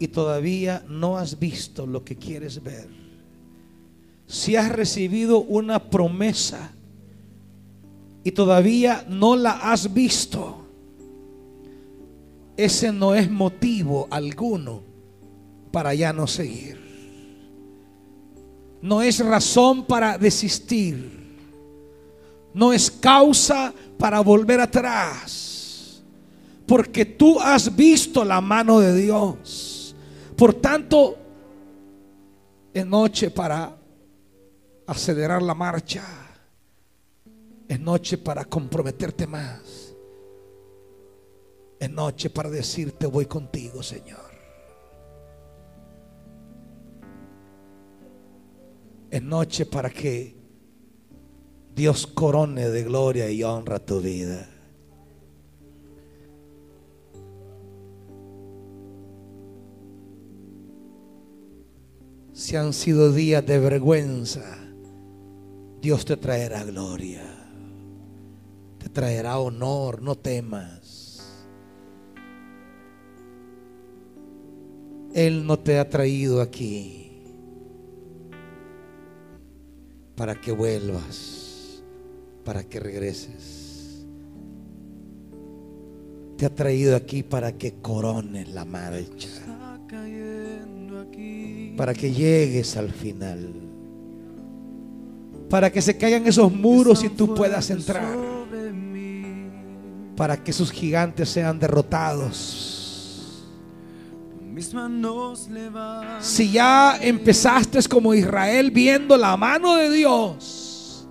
y todavía no has visto lo que quieres ver, si has recibido una promesa y todavía no la has visto, ese no es motivo alguno para ya no seguir. No es razón para desistir. No es causa para volver atrás. Porque tú has visto la mano de Dios. Por tanto, es noche para acelerar la marcha. Es noche para comprometerte más. Es noche para decirte voy contigo, Señor. Es noche para que Dios corone de gloria y honra tu vida. Si han sido días de vergüenza, Dios te traerá gloria, te traerá honor, no temas. Él no te ha traído aquí para que vuelvas, para que regreses. Te ha traído aquí para que corones la marcha, para que llegues al final para que se caigan esos muros y tú puedas entrar, para que esos gigantes sean derrotados. Si ya empezaste como Israel viendo la mano de Dios,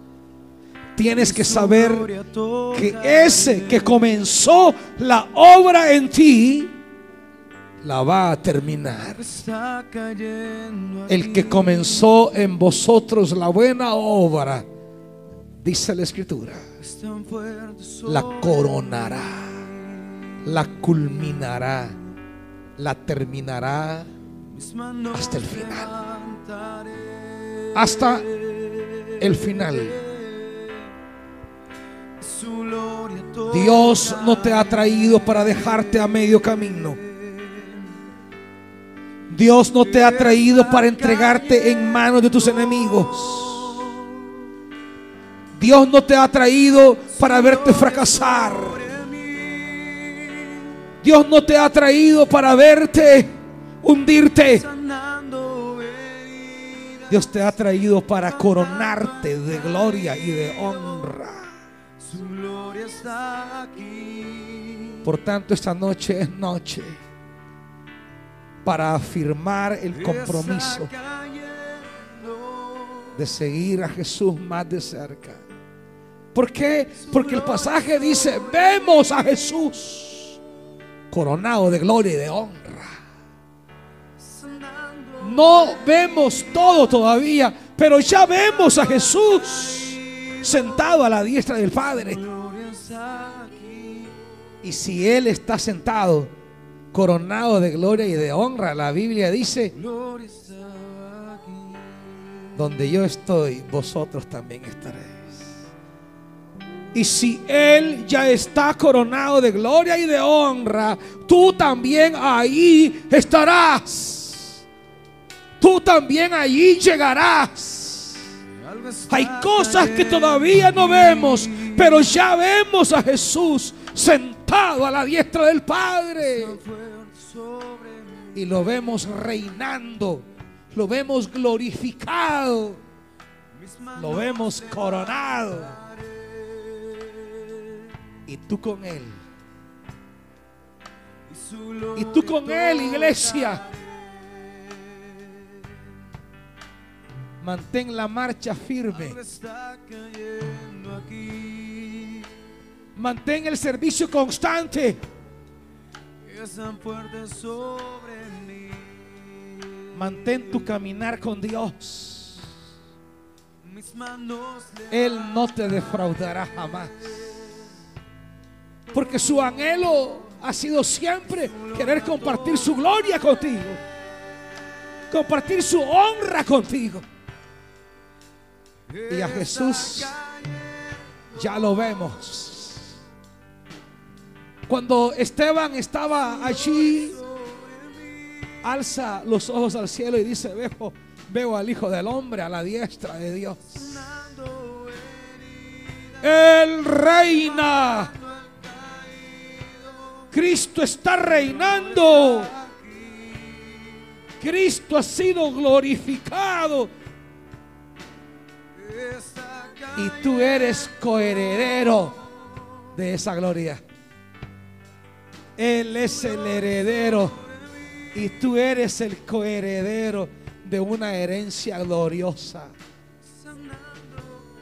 tienes que saber que ese que comenzó la obra en ti, la va a terminar. El que comenzó en vosotros la buena obra, dice la escritura, la coronará, la culminará, la terminará hasta el final. Hasta el final. Dios no te ha traído para dejarte a medio camino. Dios no te ha traído para entregarte en manos de tus enemigos. Dios no te ha traído para verte fracasar. Dios no te ha traído para verte hundirte. Dios te ha traído para coronarte de gloria y de honra. Por tanto, esta noche es noche para afirmar el compromiso de seguir a Jesús más de cerca. ¿Por qué? Porque el pasaje dice, vemos a Jesús coronado de gloria y de honra. No vemos todo todavía, pero ya vemos a Jesús sentado a la diestra del Padre. Y si Él está sentado, coronado de gloria y de honra, la Biblia dice, donde yo estoy, vosotros también estaréis. Y si Él ya está coronado de gloria y de honra, tú también ahí estarás. Tú también allí llegarás. Hay cosas que todavía no vemos, pero ya vemos a Jesús sentado a la diestra del Padre. Y lo vemos reinando, lo vemos glorificado, lo vemos coronado. Y tú con Él. Y tú con Él, iglesia. Mantén la marcha firme. Mantén el servicio constante. Sobre mí. Mantén tu caminar con Dios. Él no te defraudará jamás. Porque su anhelo ha sido siempre querer compartir su gloria contigo. Compartir su honra contigo. Y a Jesús ya lo vemos. Cuando Esteban estaba allí, alza los ojos al cielo y dice, veo, veo al Hijo del Hombre a la diestra de Dios. Él reina. Cristo está reinando. Cristo ha sido glorificado. Y tú eres coheredero de esa gloria. Él es el heredero. Y tú eres el coheredero de una herencia gloriosa.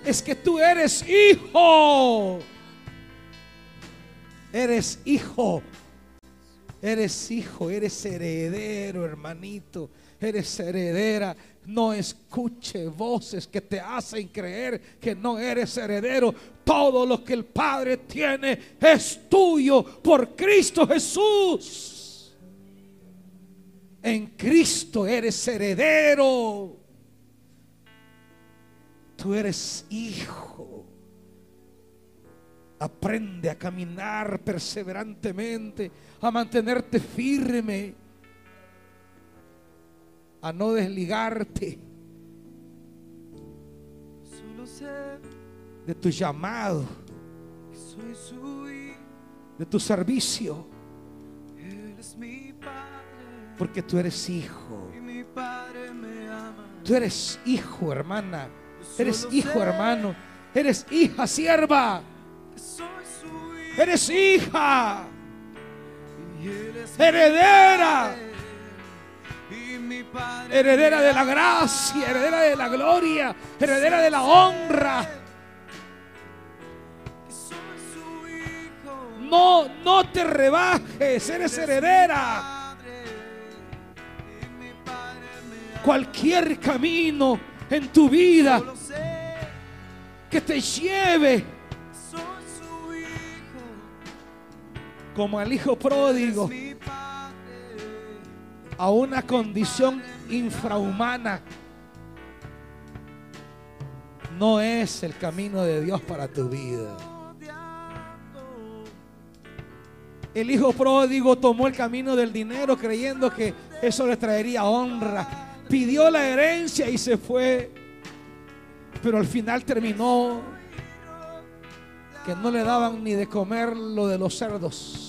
Es que tú eres hijo. Eres hijo. Eres hijo, eres heredero, hermanito. Eres heredera. No escuche voces que te hacen creer que no eres heredero. Todo lo que el Padre tiene es tuyo por Cristo Jesús. En Cristo eres heredero. Tú eres hijo. Aprende a caminar perseverantemente, a mantenerte firme, a no desligarte de tu llamado, de tu servicio, porque tú eres hijo. Tú eres hijo, hermana. Eres hijo, hermano. Eres hija, sierva. Eres hija. Heredera. padre. Y mi padre Heredera de la gracia, heredera de la gloria, heredera de la honra. Que soy su hijo. No, no te rebajes, eres heredera. Cualquier camino en tu vida que te lleve como al hijo pródigo a una condición infrahumana. No es el camino de Dios para tu vida. El hijo pródigo tomó el camino del dinero creyendo que eso le traería honra. Pidió la herencia y se fue. Pero al final terminó que no le daban ni de comer lo de los cerdos.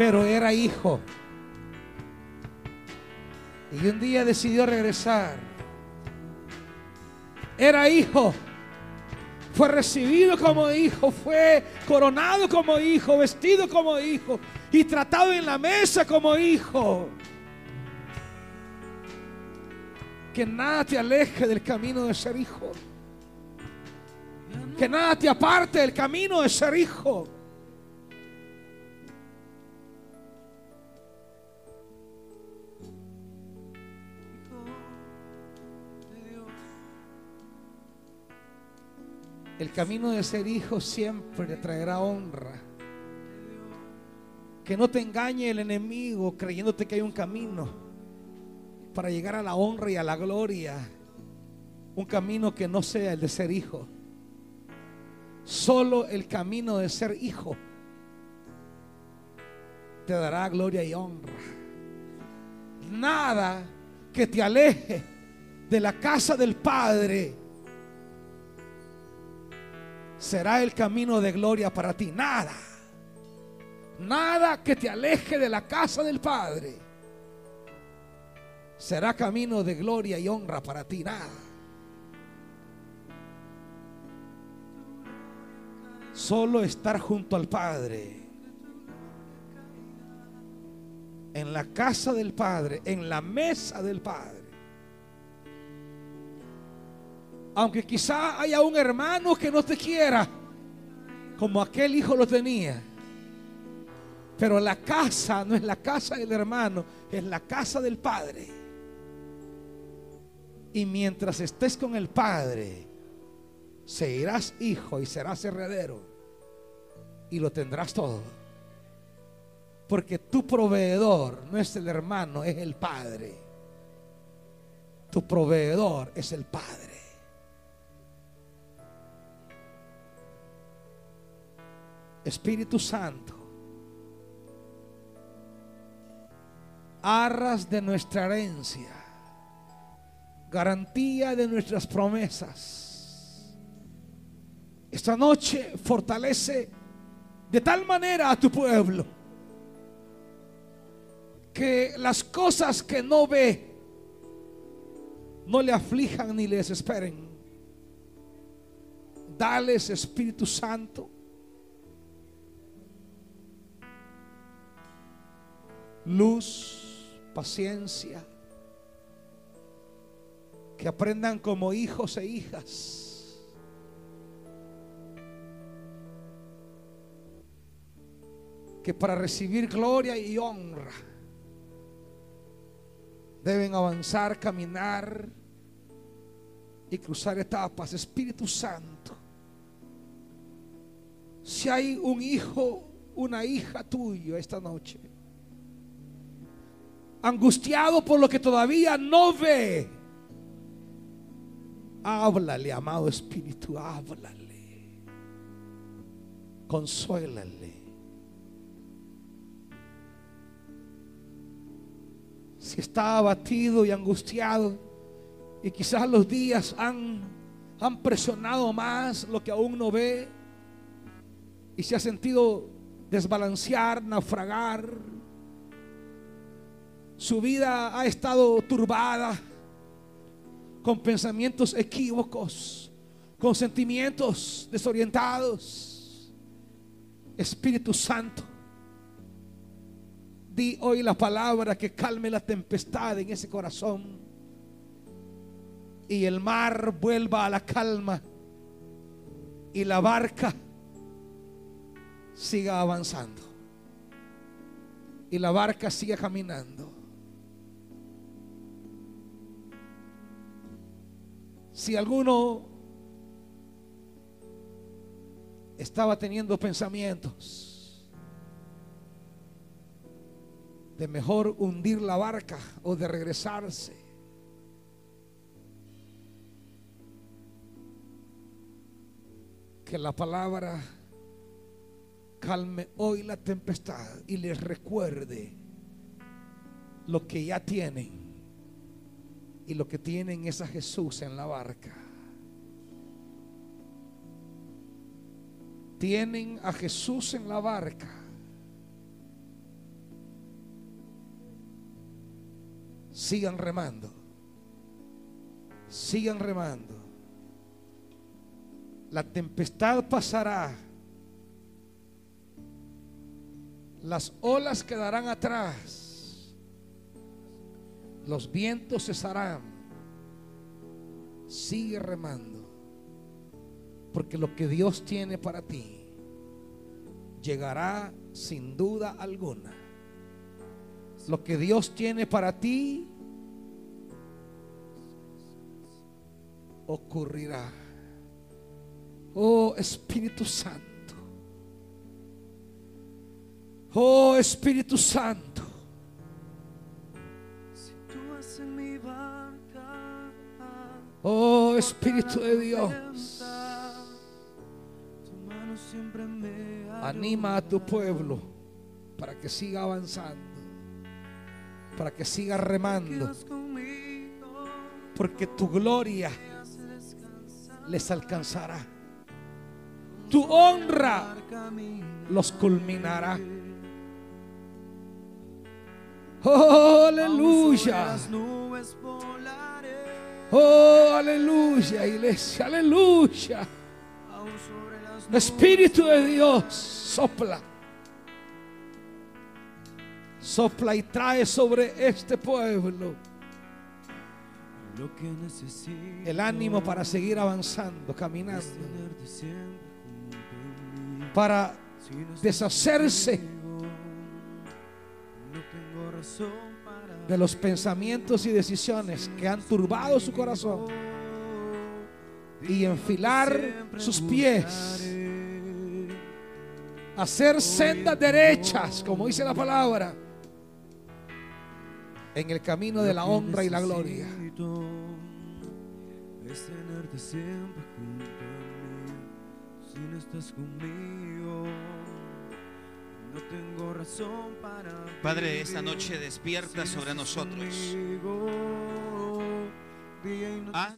Pero era hijo. Y un día decidió regresar. Era hijo. Fue recibido como hijo, fue coronado como hijo, vestido como hijo y tratado en la mesa como hijo. Que nada te aleje del camino de ser hijo. Que nada te aparte del camino de ser hijo. El camino de ser hijo siempre traerá honra. Que no te engañe el enemigo creyéndote que hay un camino para llegar a la honra y a la gloria. Un camino que no sea el de ser hijo. Solo el camino de ser hijo te dará gloria y honra. Nada que te aleje de la casa del Padre será el camino de gloria para ti. Nada. Nada que te aleje de la casa del Padre será camino de gloria y honra para ti. Nada. Solo estar junto al Padre. En la casa del Padre, en la mesa del Padre. Aunque quizá haya un hermano que no te quiera, como aquel hijo lo tenía. Pero la casa no es la casa del hermano, es la casa del Padre. Y mientras estés con el Padre, serás hijo y serás heredero. Y lo tendrás todo. Porque tu proveedor no es el hermano, es el Padre. Tu proveedor es el Padre. Espíritu Santo, arras de nuestra herencia, garantía de nuestras promesas. Esta noche fortalece de tal manera a tu pueblo que las cosas que no ve no le aflijan ni le desesperen. Dales Espíritu Santo luz, paciencia, que aprendan como hijos e hijas. Que para recibir gloria y honra deben avanzar, caminar y cruzar etapas. Espíritu Santo, si hay un hijo, una hija tuyo esta noche, angustiado por lo que todavía no ve, háblale, amado Espíritu, háblale, consuélale. Si está abatido y angustiado y quizás los días han, han presionado más lo que aún no ve y se ha sentido desbalancear, naufragar, su vida ha estado turbada con pensamientos equívocos, con sentimientos desorientados. Espíritu Santo, di hoy la palabra que calme la tempestad en ese corazón y el mar vuelva a la calma y la barca siga avanzando y la barca siga caminando. Si alguno estaba teniendo pensamientos de mejor hundir la barca o de regresarse, que la palabra calme hoy la tempestad y les recuerde lo que ya tienen y lo que tienen es a Jesús en la barca. Tienen a Jesús en la barca. Sigan remando. Sigan remando. La tempestad pasará. Las olas quedarán atrás. Los vientos cesarán. Sigue remando. Porque lo que Dios tiene para ti llegará sin duda alguna. Lo que Dios tiene para ti ocurrirá. Oh Espíritu Santo. Oh Espíritu Santo. Oh Espíritu de Dios. Anima a tu pueblo para que siga avanzando. Para que siga remando. Porque tu gloria les alcanzará. Tu honra los culminará. Oh, aleluya. Oh, aleluya, iglesia, aleluya. Espíritu de Dios, sopla. Sopla y trae sobre este pueblo el ánimo para seguir avanzando, caminando, para deshacerse no tengo razón de los pensamientos y decisiones que han turbado su corazón y enfilar sus pies, hacer sendas derechas, como dice la palabra, en el camino de la honra y la gloria. Es tenerte siempre junto a mí. Si no estás conmigo, no tengo razón para. Padre, esta noche despierta sobre nosotros. Ah,